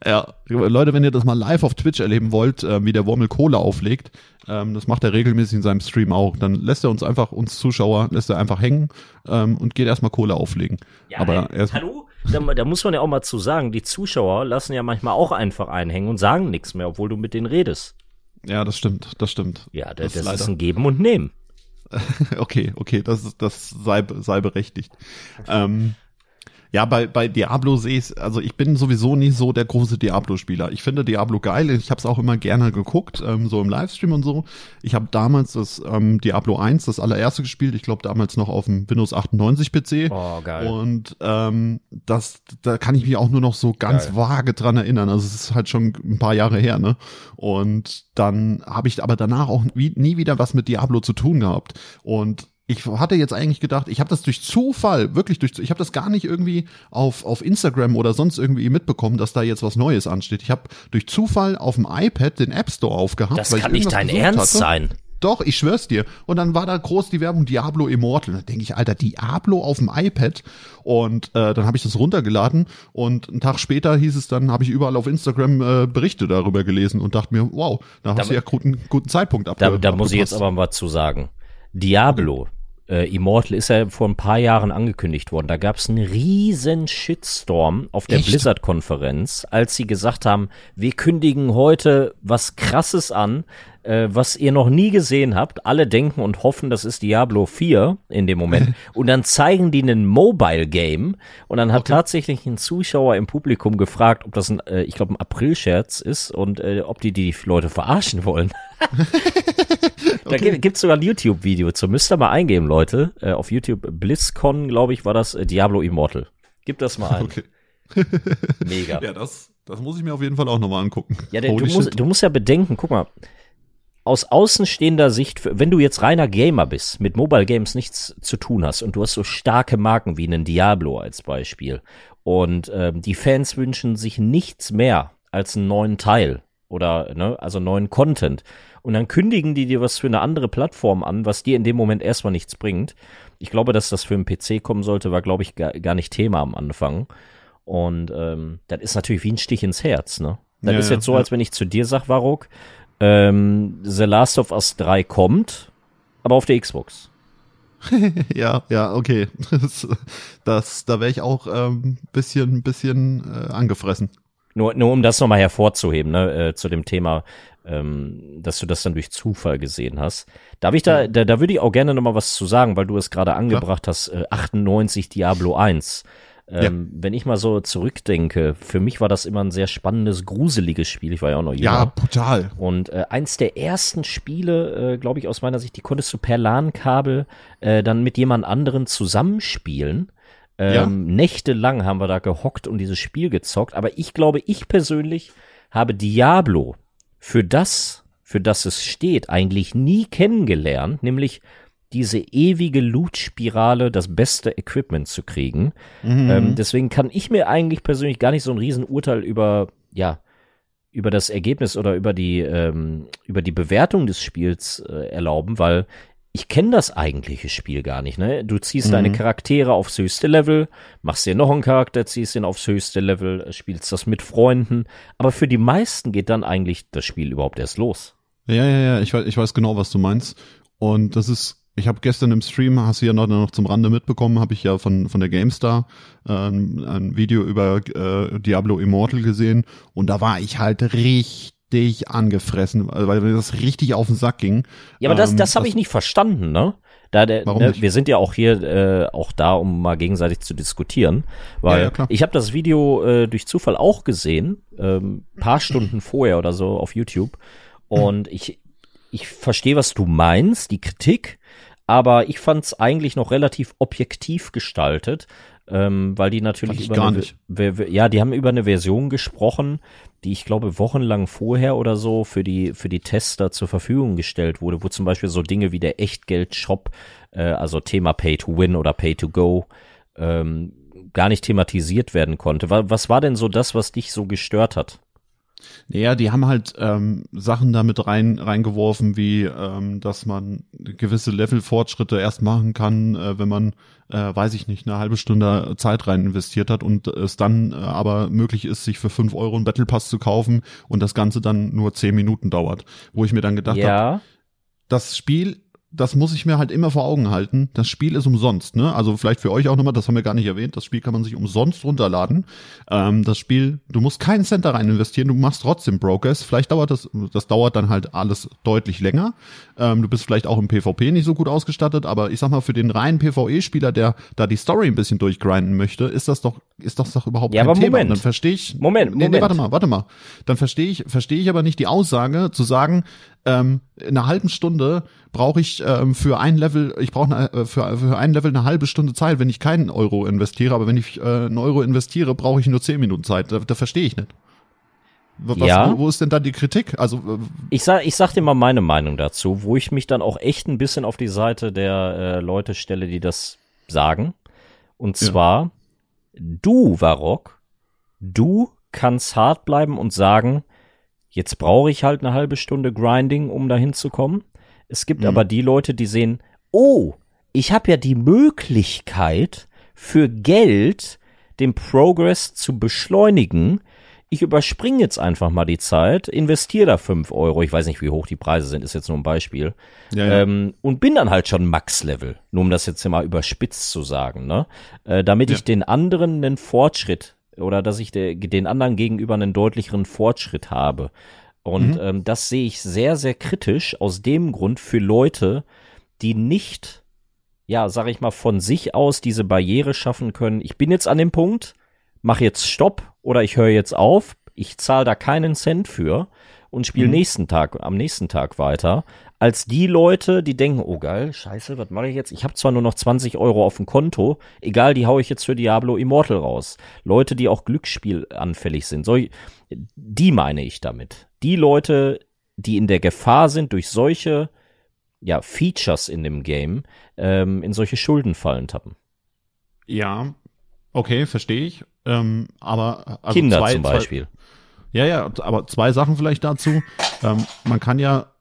[SPEAKER 1] Ja, Leute, wenn ihr das mal live auf Twitch erleben wollt, äh, wie der Wormel Kohle auflegt, ähm, das macht er regelmäßig in seinem Stream auch. Dann lässt er uns einfach, uns Zuschauer, lässt er einfach hängen ähm, und geht erstmal Kohle auflegen.
[SPEAKER 2] Ja, Aber ey, hallo? Da, da, muss man ja auch mal zu sagen, die Zuschauer lassen ja manchmal auch einfach einhängen und sagen nichts mehr, obwohl du mit denen redest.
[SPEAKER 1] Ja, das stimmt, das stimmt.
[SPEAKER 2] Ja, das, das, das ist ein Geben und Nehmen.
[SPEAKER 1] okay, okay, das, das sei, sei berechtigt. ähm, ja, bei, bei Diablo sehe ich also ich bin sowieso nie so der große Diablo-Spieler. Ich finde Diablo geil, ich habe es auch immer gerne geguckt, ähm, so im Livestream und so. Ich habe damals das ähm, Diablo 1, das allererste gespielt, ich glaube damals noch auf dem Windows 98 PC.
[SPEAKER 2] Oh, geil.
[SPEAKER 1] Und ähm, das, da kann ich mich auch nur noch so ganz geil. vage dran erinnern. Also es ist halt schon ein paar Jahre her, ne? Und dann habe ich aber danach auch nie wieder was mit Diablo zu tun gehabt. Und ich hatte jetzt eigentlich gedacht, ich habe das durch Zufall, wirklich durch, ich habe das gar nicht irgendwie auf, auf Instagram oder sonst irgendwie mitbekommen, dass da jetzt was Neues ansteht. Ich habe durch Zufall auf dem iPad den App Store aufgehabt.
[SPEAKER 2] Das kann nicht dein Ernst hatte. sein.
[SPEAKER 1] Doch, ich schwör's dir. Und dann war da groß die Werbung Diablo Immortal. Da denke ich, Alter, Diablo auf dem iPad. Und äh, dann habe ich das runtergeladen und einen Tag später hieß es dann, habe ich überall auf Instagram äh, Berichte darüber gelesen und dachte mir, wow, da hast du ja guten, guten Zeitpunkt
[SPEAKER 2] abge Da, da muss ich jetzt aber mal zu sagen. Diablo, äh, Immortal ist ja vor ein paar Jahren angekündigt worden. Da gab es einen riesen Shitstorm auf der Blizzard-Konferenz, als sie gesagt haben, wir kündigen heute was Krasses an, äh, was ihr noch nie gesehen habt. Alle denken und hoffen, das ist Diablo 4 in dem Moment. und dann zeigen die einen Mobile-Game und dann hat okay. tatsächlich ein Zuschauer im Publikum gefragt, ob das ein, äh, ich glaube, ein April-Scherz ist und äh, ob die die Leute verarschen wollen. Da okay. gibt es sogar ein YouTube-Video zu. Müsst ihr mal eingeben, Leute. Äh, auf YouTube BlizzCon, glaube ich, war das äh, Diablo Immortal. Gib das mal ein. Okay.
[SPEAKER 1] Mega. Ja, das, das muss ich mir auf jeden Fall auch nochmal angucken.
[SPEAKER 2] Ja, der, du, musst, du musst ja bedenken, guck mal, aus außenstehender Sicht, wenn du jetzt reiner Gamer bist, mit Mobile Games nichts zu tun hast und du hast so starke Marken wie einen Diablo als Beispiel und ähm, die Fans wünschen sich nichts mehr als einen neuen Teil oder ne, also neuen Content und dann kündigen die dir was für eine andere Plattform an, was dir in dem Moment erstmal nichts bringt. Ich glaube, dass das für einen PC kommen sollte, war glaube ich gar, gar nicht Thema am Anfang. Und ähm, das ist natürlich wie ein Stich ins Herz, ne? Das ja, ist jetzt so, ja. als wenn ich zu dir sag, Varuk, ähm, The Last of Us 3 kommt, aber auf der Xbox.
[SPEAKER 1] ja, ja, okay. Das, das da wäre ich auch ähm, bisschen, bisschen äh, angefressen.
[SPEAKER 2] Nur, nur um das nochmal hervorzuheben, ne, äh, zu dem Thema, ähm, dass du das dann durch Zufall gesehen hast. Darf ich da, da, da würde ich auch gerne nochmal was zu sagen, weil du es gerade angebracht Klar. hast, äh, 98 Diablo 1. Ähm, ja. Wenn ich mal so zurückdenke, für mich war das immer ein sehr spannendes, gruseliges Spiel. Ich war ja auch noch jünger.
[SPEAKER 1] Ja, brutal.
[SPEAKER 2] Und äh, eins der ersten Spiele, äh, glaube ich, aus meiner Sicht, die konntest du per LAN-Kabel äh, dann mit jemand anderen zusammenspielen. Ähm, ja. Nächtelang haben wir da gehockt und dieses Spiel gezockt. Aber ich glaube, ich persönlich habe Diablo für das, für das es steht, eigentlich nie kennengelernt, nämlich diese ewige Loot-Spirale, das beste Equipment zu kriegen. Mhm. Ähm, deswegen kann ich mir eigentlich persönlich gar nicht so ein Riesenurteil über, ja, über das Ergebnis oder über die, ähm, über die Bewertung des Spiels äh, erlauben, weil ich kenne das eigentliche Spiel gar nicht. Ne? Du ziehst mhm. deine Charaktere aufs höchste Level, machst dir noch einen Charakter, ziehst ihn aufs höchste Level, spielst das mit Freunden. Aber für die meisten geht dann eigentlich das Spiel überhaupt erst los.
[SPEAKER 1] Ja, ja, ja, ich weiß, ich weiß genau, was du meinst. Und das ist ich habe gestern im Stream, hast du ja noch, noch zum Rande mitbekommen, habe ich ja von, von der GameStar äh, ein Video über äh, Diablo Immortal gesehen und da war ich halt richtig angefressen, weil mir das richtig auf den Sack ging.
[SPEAKER 2] Ja, aber das, ähm, das habe ich nicht verstanden, ne? Da der, Warum ne, nicht? Wir sind ja auch hier äh, auch da, um mal gegenseitig zu diskutieren, weil ja, ja, ich habe das Video äh, durch Zufall auch gesehen, ähm, paar Stunden vorher oder so auf YouTube und ich ich verstehe, was du meinst, die Kritik, aber ich fand es eigentlich noch relativ objektiv gestaltet, ähm, weil die natürlich
[SPEAKER 1] über eine,
[SPEAKER 2] ja, die haben über eine Version gesprochen, die ich glaube wochenlang vorher oder so für die für die Tester zur Verfügung gestellt wurde, wo zum Beispiel so Dinge wie der Echtgeld-Shop, äh, also Thema Pay to Win oder Pay to Go, ähm, gar nicht thematisiert werden konnte. Was war denn so das, was dich so gestört hat?
[SPEAKER 1] Naja, die haben halt ähm, Sachen damit rein reingeworfen, wie ähm, dass man gewisse Levelfortschritte erst machen kann, äh, wenn man, äh, weiß ich nicht, eine halbe Stunde Zeit rein investiert hat und es dann äh, aber möglich ist, sich für fünf Euro einen Battle Pass zu kaufen und das Ganze dann nur zehn Minuten dauert. Wo ich mir dann gedacht ja. habe, das Spiel das muss ich mir halt immer vor Augen halten. Das Spiel ist umsonst, ne? Also vielleicht für euch auch nochmal, das haben wir gar nicht erwähnt. Das Spiel kann man sich umsonst runterladen. Ähm, das Spiel, du musst keinen Cent da rein investieren, du machst trotzdem Brokers. Vielleicht dauert das, das dauert dann halt alles deutlich länger. Ähm, du bist vielleicht auch im PvP nicht so gut ausgestattet, aber ich sag mal, für den reinen PvE-Spieler, der da die Story ein bisschen durchgrinden möchte, ist das doch, ist das doch überhaupt
[SPEAKER 2] ja,
[SPEAKER 1] kein
[SPEAKER 2] aber
[SPEAKER 1] Thema.
[SPEAKER 2] Moment.
[SPEAKER 1] dann verstehe ich.
[SPEAKER 2] Moment, Moment. Nee,
[SPEAKER 1] warte mal, warte mal. Dann verstehe ich, verstehe ich aber nicht die Aussage zu sagen, ähm, in einer halben Stunde brauche ich ähm, für ein Level, ich brauche äh, für, für ein Level eine halbe Stunde Zeit, wenn ich keinen Euro investiere, aber wenn ich äh, einen Euro investiere, brauche ich nur zehn Minuten Zeit. Da, da verstehe ich nicht. Was, ja. Wo, wo, ist denn da die Kritik? Also äh,
[SPEAKER 2] ich sag, ich sag dir mal meine Meinung dazu, wo ich mich dann auch echt ein bisschen auf die Seite der äh, Leute stelle, die das sagen. Und zwar, ja. du, Varrock, du kannst hart bleiben und sagen, Jetzt brauche ich halt eine halbe Stunde Grinding, um dahin zu kommen. Es gibt mhm. aber die Leute, die sehen, oh, ich habe ja die Möglichkeit für Geld den Progress zu beschleunigen. Ich überspringe jetzt einfach mal die Zeit, investiere da fünf Euro, ich weiß nicht, wie hoch die Preise sind, ist jetzt nur ein Beispiel, ja, ja. Ähm, und bin dann halt schon Max-Level, nur um das jetzt mal überspitzt zu sagen, ne? Äh, damit ja. ich den anderen einen Fortschritt oder dass ich de, den anderen gegenüber einen deutlicheren Fortschritt habe. Und mhm. ähm, das sehe ich sehr, sehr kritisch aus dem Grund für Leute, die nicht, ja, sag ich mal, von sich aus diese Barriere schaffen können. Ich bin jetzt an dem Punkt, mach jetzt Stopp oder ich höre jetzt auf. Ich zahle da keinen Cent für und spiele mhm. nächsten Tag, am nächsten Tag weiter, als die Leute, die denken, oh geil, scheiße, was mache ich jetzt? Ich habe zwar nur noch 20 Euro auf dem Konto, egal, die haue ich jetzt für Diablo Immortal raus. Leute, die auch Glücksspiel anfällig sind, so, die meine ich damit. Die Leute, die in der Gefahr sind, durch solche ja, Features in dem Game ähm, in solche Schuldenfallen tappen.
[SPEAKER 1] Ja, okay, verstehe ich. Ähm, aber
[SPEAKER 2] also Kinder zwei, zum Beispiel. Zwei,
[SPEAKER 1] ja, ja, aber zwei Sachen vielleicht dazu. Ähm, man kann ja,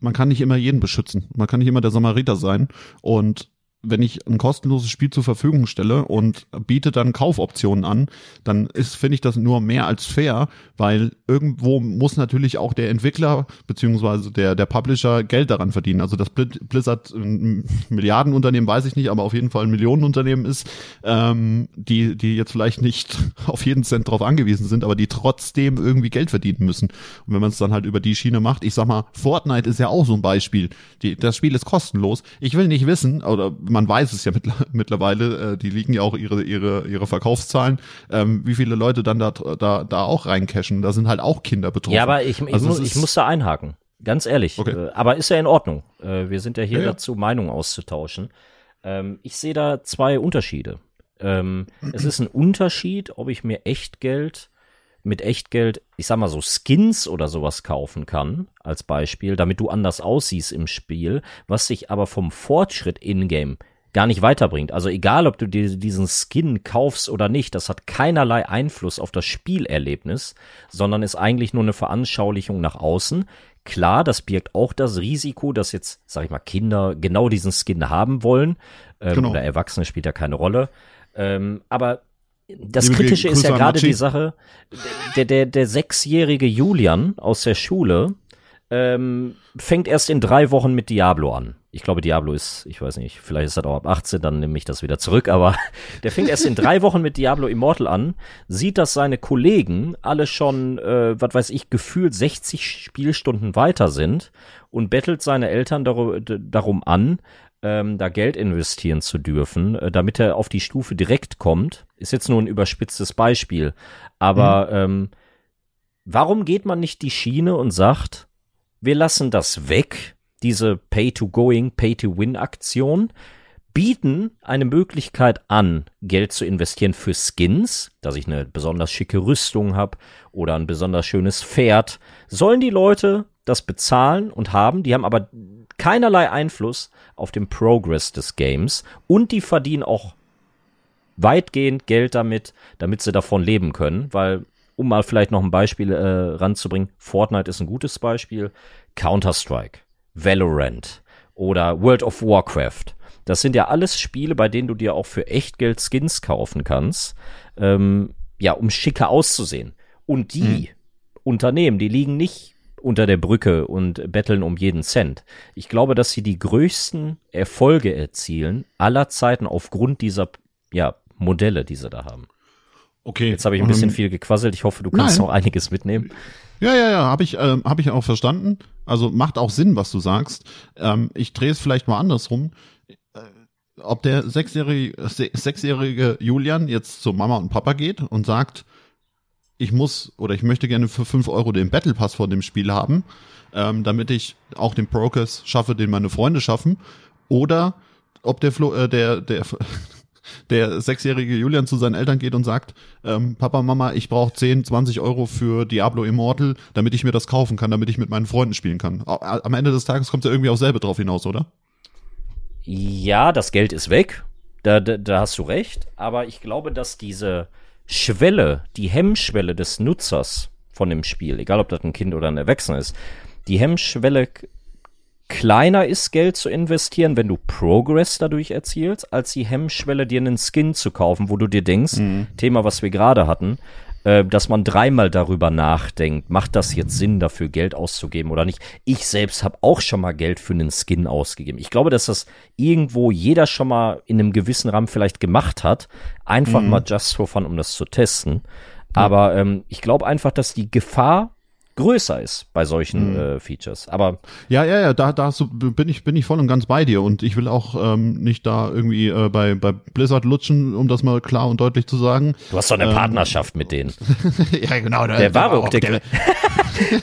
[SPEAKER 1] man kann nicht immer jeden beschützen. Man kann nicht immer der Samariter sein. Und wenn ich ein kostenloses Spiel zur Verfügung stelle und biete dann Kaufoptionen an, dann ist, finde ich das nur mehr als fair, weil irgendwo muss natürlich auch der Entwickler beziehungsweise der, der Publisher Geld daran verdienen. Also das Blizzard ein Milliardenunternehmen weiß ich nicht, aber auf jeden Fall ein Millionenunternehmen ist, ähm, die, die jetzt vielleicht nicht auf jeden Cent drauf angewiesen sind, aber die trotzdem irgendwie Geld verdienen müssen. Und wenn man es dann halt über die Schiene macht, ich sag mal, Fortnite ist ja auch so ein Beispiel. Die, das Spiel ist kostenlos. Ich will nicht wissen, oder man weiß es ja mittlerweile, äh, die liegen ja auch ihre, ihre, ihre Verkaufszahlen, ähm, wie viele Leute dann da, da, da auch reincashen. Da sind halt auch Kinder betroffen.
[SPEAKER 2] Ja, aber ich, ich, also muss, ich muss da einhaken. Ganz ehrlich. Okay. Äh, aber ist ja in Ordnung. Äh, wir sind ja hier ja, dazu, Meinungen auszutauschen. Ähm, ich sehe da zwei Unterschiede. Ähm, es ist ein Unterschied, ob ich mir Echtgeld mit Echtgeld, ich sag mal so Skins oder sowas kaufen kann, als Beispiel, damit du anders aussiehst im Spiel, was sich aber vom Fortschritt in-game gar nicht weiterbringt. Also egal, ob du dir diesen Skin kaufst oder nicht, das hat keinerlei Einfluss auf das Spielerlebnis, sondern ist eigentlich nur eine Veranschaulichung nach außen. Klar, das birgt auch das Risiko, dass jetzt, sag ich mal, Kinder genau diesen Skin haben wollen ähm, genau. oder Erwachsene spielt ja keine Rolle. Ähm, aber das Kritische ist ja gerade die Sache, der, der, der sechsjährige Julian aus der Schule ähm, fängt erst in drei Wochen mit Diablo an. Ich glaube, Diablo ist, ich weiß nicht, vielleicht ist das auch ab 18, dann nehme ich das wieder zurück, aber der fängt erst in drei Wochen mit Diablo Immortal an, sieht, dass seine Kollegen alle schon, äh, was weiß ich, gefühlt 60 Spielstunden weiter sind und bettelt seine Eltern dar darum an, ähm, da Geld investieren zu dürfen, äh, damit er auf die Stufe direkt kommt. Ist jetzt nur ein überspitztes Beispiel, aber mhm. ähm, warum geht man nicht die Schiene und sagt, wir lassen das weg, diese Pay-to-Going, Pay-to-Win-Aktion bieten eine Möglichkeit an, Geld zu investieren für Skins, dass ich eine besonders schicke Rüstung habe oder ein besonders schönes Pferd. Sollen die Leute das bezahlen und haben, die haben aber keinerlei Einfluss auf den Progress des Games und die verdienen auch weitgehend Geld damit, damit sie davon leben können, weil um mal vielleicht noch ein Beispiel äh, ranzubringen, Fortnite ist ein gutes Beispiel, Counter-Strike Valorant oder World of Warcraft. Das sind ja alles Spiele, bei denen du dir auch für Echtgeld Skins kaufen kannst, ähm, ja, um schicker auszusehen. Und die mhm. Unternehmen, die liegen nicht unter der Brücke und betteln um jeden Cent. Ich glaube, dass sie die größten Erfolge erzielen aller Zeiten aufgrund dieser ja, Modelle, die sie da haben. Okay. Jetzt habe ich ein bisschen um, viel gequasselt. Ich hoffe, du kannst nein. noch einiges mitnehmen.
[SPEAKER 1] Ja, ja, ja, habe ich, äh, hab ich auch verstanden. Also macht auch Sinn, was du sagst. Ähm, ich drehe es vielleicht mal andersrum. Äh, ob der sechsjährige, sechsjährige Julian jetzt zu Mama und Papa geht und sagt, ich muss oder ich möchte gerne für fünf Euro den Battle Pass von dem Spiel haben, ähm, damit ich auch den Progress schaffe, den meine Freunde schaffen. Oder ob der Flo, äh, der, der, der sechsjährige Julian zu seinen Eltern geht und sagt, ähm, Papa, Mama, ich brauche 10, 20 Euro für Diablo Immortal, damit ich mir das kaufen kann, damit ich mit meinen Freunden spielen kann. Am Ende des Tages kommt ja irgendwie auch selber drauf hinaus, oder?
[SPEAKER 2] Ja, das Geld ist weg. Da, da, da hast du recht. Aber ich glaube, dass diese Schwelle, die Hemmschwelle des Nutzers von dem Spiel, egal ob das ein Kind oder ein Erwachsener ist, die Hemmschwelle kleiner ist, Geld zu investieren, wenn du Progress dadurch erzielst, als die Hemmschwelle, dir einen Skin zu kaufen, wo du dir denkst, mhm. Thema, was wir gerade hatten, äh, dass man dreimal darüber nachdenkt, macht das jetzt Sinn, dafür Geld auszugeben oder nicht. Ich selbst habe auch schon mal Geld für einen Skin ausgegeben. Ich glaube, dass das irgendwo jeder schon mal in einem gewissen Rahmen vielleicht gemacht hat, einfach mhm. mal just for fun, um das zu testen. Aber ähm, ich glaube einfach, dass die Gefahr größer ist bei solchen mhm. äh, Features. Aber
[SPEAKER 1] ja, ja, ja, da, da bin ich bin ich voll und ganz bei dir und ich will auch ähm, nicht da irgendwie äh, bei bei Blizzard lutschen, um das mal klar und deutlich zu sagen.
[SPEAKER 2] Du hast doch eine ähm, Partnerschaft mit denen.
[SPEAKER 1] ja, genau.
[SPEAKER 2] Der, der Warok, der, der,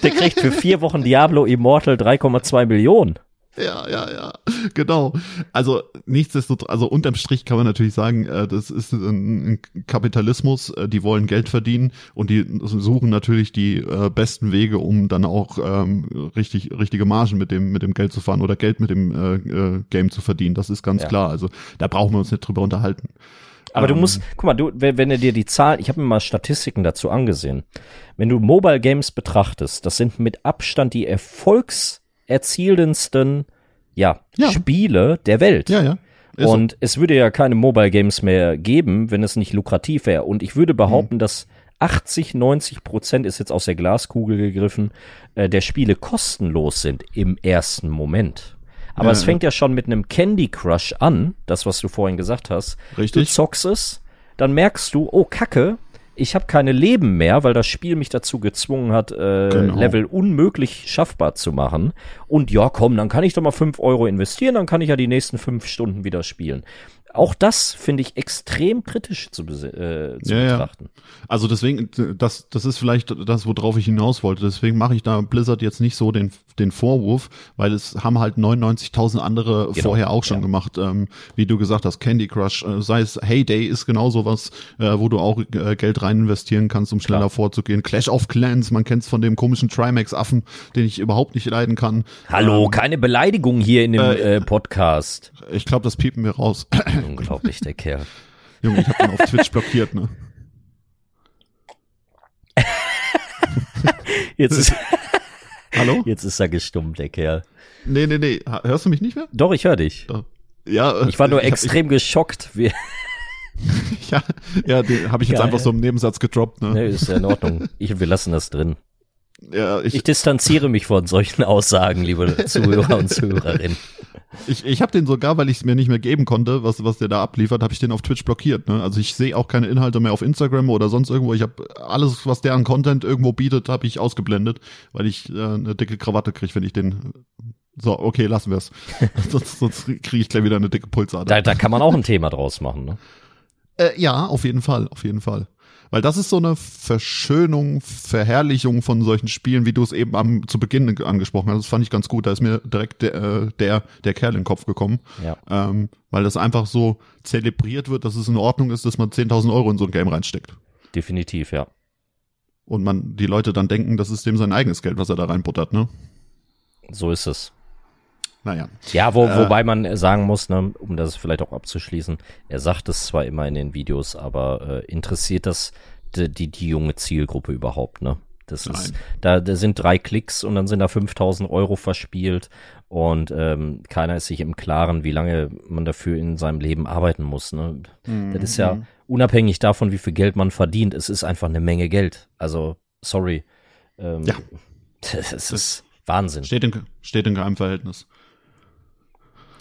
[SPEAKER 2] der kriegt für vier Wochen Diablo Immortal 3,2 Millionen.
[SPEAKER 1] Ja, ja, ja. genau. Also nichtsdestotrotz, also unterm Strich kann man natürlich sagen, äh, das ist ein, Kapitalismus, äh, die wollen Geld verdienen und die suchen natürlich die äh, besten Wege, um dann auch ähm, richtig richtige Margen mit dem mit dem Geld zu fahren oder Geld mit dem äh, äh, Game zu verdienen. Das ist ganz ja. klar. Also da brauchen wir uns nicht drüber unterhalten.
[SPEAKER 2] Aber du ähm. musst, guck mal, du, wenn, wenn du dir die Zahlen, ich habe mir mal Statistiken dazu angesehen. Wenn du Mobile Games betrachtest, das sind mit Abstand die erfolgserzielendsten ja, ja. Spiele der Welt.
[SPEAKER 1] Ja, ja.
[SPEAKER 2] Ist und so. es würde ja keine Mobile Games mehr geben, wenn es nicht lukrativ wäre. Und ich würde behaupten, mhm. dass 80, 90 Prozent ist jetzt aus der Glaskugel gegriffen, äh, der Spiele kostenlos sind im ersten Moment. Aber ja, es fängt ja. ja schon mit einem Candy Crush an, das, was du vorhin gesagt hast.
[SPEAKER 1] Richtig.
[SPEAKER 2] Du zockst es, dann merkst du, oh Kacke, ich habe keine Leben mehr, weil das Spiel mich dazu gezwungen hat, äh, genau. Level unmöglich schaffbar zu machen. Und ja, komm, dann kann ich doch mal fünf Euro investieren, dann kann ich ja die nächsten fünf Stunden wieder spielen auch das finde ich extrem kritisch zu, äh, zu ja, betrachten.
[SPEAKER 1] Ja. Also deswegen, das, das ist vielleicht das, worauf ich hinaus wollte. Deswegen mache ich da Blizzard jetzt nicht so den, den Vorwurf, weil es haben halt 99.000 andere genau. vorher auch schon ja. gemacht. Ähm, wie du gesagt hast, Candy Crush, äh, sei es Heyday ist genau sowas, äh, wo du auch äh, Geld rein investieren kannst, um schneller Klar. vorzugehen. Clash of Clans, man kennt es von dem komischen Trimax-Affen, den ich überhaupt nicht leiden kann.
[SPEAKER 2] Hallo, ähm, keine Beleidigung hier in dem äh, äh Podcast.
[SPEAKER 1] Ich glaube, das piepen wir raus.
[SPEAKER 2] Unglaublich, der Kerl.
[SPEAKER 1] Junge, ich habe ihn auf Twitch blockiert, ne?
[SPEAKER 2] Jetzt ist, Hallo? Jetzt ist er gestummt, der Kerl.
[SPEAKER 1] Nee, nee, nee. Hörst du mich nicht mehr?
[SPEAKER 2] Doch, ich höre dich.
[SPEAKER 1] Ja.
[SPEAKER 2] Ich war nur ich extrem hab, ich, geschockt. Wie
[SPEAKER 1] ja, ja, den habe ich jetzt einfach so im Nebensatz gedroppt. Ne?
[SPEAKER 2] Nee, ist ja in Ordnung. Ich, wir lassen das drin.
[SPEAKER 1] Ja, ich,
[SPEAKER 2] ich distanziere mich von solchen Aussagen, liebe Zuhörer und Zuhörerinnen.
[SPEAKER 1] Ich, ich habe den sogar, weil ich es mir nicht mehr geben konnte, was, was der da abliefert, habe ich den auf Twitch blockiert. Ne? Also ich sehe auch keine Inhalte mehr auf Instagram oder sonst irgendwo. Ich habe alles, was der an Content irgendwo bietet, habe ich ausgeblendet, weil ich äh, eine dicke Krawatte kriege, wenn ich den so, okay, lassen wir es. sonst sonst kriege ich gleich wieder eine dicke Pulsader.
[SPEAKER 2] Da, da kann man auch ein Thema draus machen, ne?
[SPEAKER 1] Äh, ja, auf jeden Fall, auf jeden Fall. Weil das ist so eine Verschönung, Verherrlichung von solchen Spielen, wie du es eben am, zu Beginn angesprochen hast. Das fand ich ganz gut. Da ist mir direkt der, äh, der, der Kerl in den Kopf gekommen.
[SPEAKER 2] Ja.
[SPEAKER 1] Ähm, weil das einfach so zelebriert wird, dass es in Ordnung ist, dass man 10.000 Euro in so ein Game reinsteckt.
[SPEAKER 2] Definitiv, ja.
[SPEAKER 1] Und man, die Leute dann denken, das ist dem sein eigenes Geld, was er da reinbuttert, ne?
[SPEAKER 2] So ist es.
[SPEAKER 1] Naja.
[SPEAKER 2] Ja, wo, äh, wobei man sagen muss, ne, um das vielleicht auch abzuschließen, er sagt es zwar immer in den Videos, aber äh, interessiert das die, die, die junge Zielgruppe überhaupt, ne? Das Nein. ist, da, da sind drei Klicks und dann sind da 5000 Euro verspielt und ähm, keiner ist sich im Klaren, wie lange man dafür in seinem Leben arbeiten muss. Ne? Mhm. Das ist ja unabhängig davon, wie viel Geld man verdient. Es ist einfach eine Menge Geld. Also, sorry. Ähm,
[SPEAKER 1] ja.
[SPEAKER 2] Das, das ist Wahnsinn.
[SPEAKER 1] Steht in, steht in keinem Verhältnis.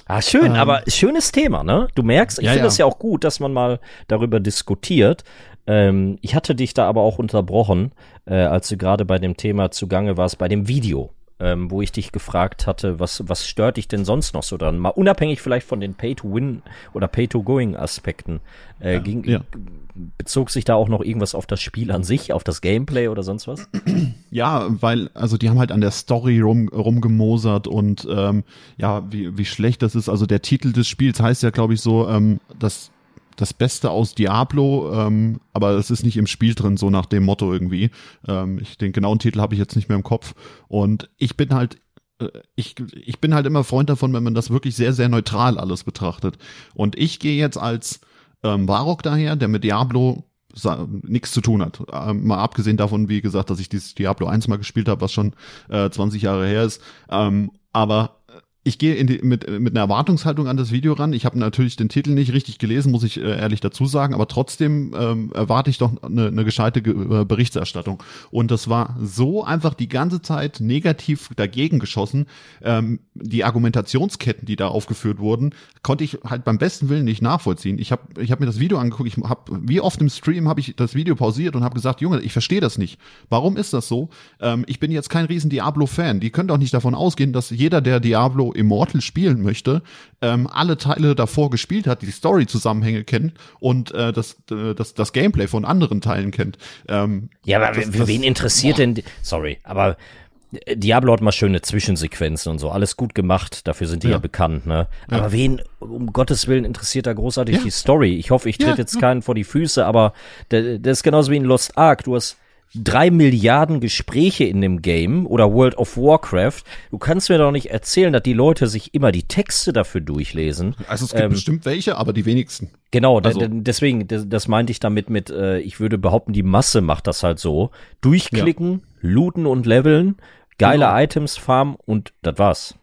[SPEAKER 2] Ah, schön, ähm, aber schönes Thema, ne? Du merkst, ich ja, finde es ja. ja auch gut, dass man mal darüber diskutiert. Ähm, ich hatte dich da aber auch unterbrochen, äh, als du gerade bei dem Thema zugange warst, bei dem Video ähm, wo ich dich gefragt hatte, was, was stört dich denn sonst noch so dran? Mal unabhängig vielleicht von den Pay-to-Win oder Pay-to-Going-Aspekten. Äh, ja, ging, ja. Bezog sich da auch noch irgendwas auf das Spiel an sich, auf das Gameplay oder sonst was?
[SPEAKER 1] Ja, weil, also die haben halt an der Story rum, rumgemosert und ähm, ja, wie, wie schlecht das ist. Also der Titel des Spiels heißt ja, glaube ich, so, ähm, dass das Beste aus Diablo, ähm, aber es ist nicht im Spiel drin, so nach dem Motto irgendwie. Ähm, ich, den genauen Titel habe ich jetzt nicht mehr im Kopf. Und ich bin halt äh, ich, ich bin halt immer Freund davon, wenn man das wirklich sehr, sehr neutral alles betrachtet. Und ich gehe jetzt als ähm, Varrock daher, der mit Diablo nichts zu tun hat. Ähm, mal abgesehen davon, wie gesagt, dass ich dieses Diablo 1 mal gespielt habe, was schon äh, 20 Jahre her ist. Ähm, aber ich gehe in die, mit, mit einer Erwartungshaltung an das Video ran. Ich habe natürlich den Titel nicht richtig gelesen, muss ich äh, ehrlich dazu sagen, aber trotzdem ähm, erwarte ich doch eine, eine gescheite Ge äh, Berichterstattung. Und das war so einfach die ganze Zeit negativ dagegen geschossen. Ähm, die Argumentationsketten, die da aufgeführt wurden, konnte ich halt beim besten Willen nicht nachvollziehen. Ich habe ich hab mir das Video angeguckt, ich habe wie oft im Stream habe ich das Video pausiert und habe gesagt, Junge, ich verstehe das nicht. Warum ist das so? Ähm, ich bin jetzt kein riesen Diablo-Fan. Die können doch nicht davon ausgehen, dass jeder, der Diablo Immortal spielen möchte, ähm, alle Teile davor gespielt hat, die Story-Zusammenhänge kennt und äh, das, äh, das, das Gameplay von anderen Teilen kennt. Ähm,
[SPEAKER 2] ja, aber
[SPEAKER 1] das,
[SPEAKER 2] das, wen interessiert boah. denn, sorry, aber Diablo hat mal schöne Zwischensequenzen und so, alles gut gemacht, dafür sind die ja, ja bekannt, ne? Ja. Aber wen, um Gottes Willen, interessiert da großartig ja. die Story? Ich hoffe, ich trete jetzt keinen vor die Füße, aber das ist genauso wie in Lost Ark. Du hast drei Milliarden Gespräche in dem Game oder World of Warcraft. Du kannst mir doch nicht erzählen, dass die Leute sich immer die Texte dafür durchlesen.
[SPEAKER 1] Also es gibt ähm, bestimmt welche, aber die wenigsten.
[SPEAKER 2] Genau, also. deswegen, das, das meinte ich damit mit, äh, ich würde behaupten, die Masse macht das halt so. Durchklicken, ja. looten und leveln, geile genau. Items farmen und das war's.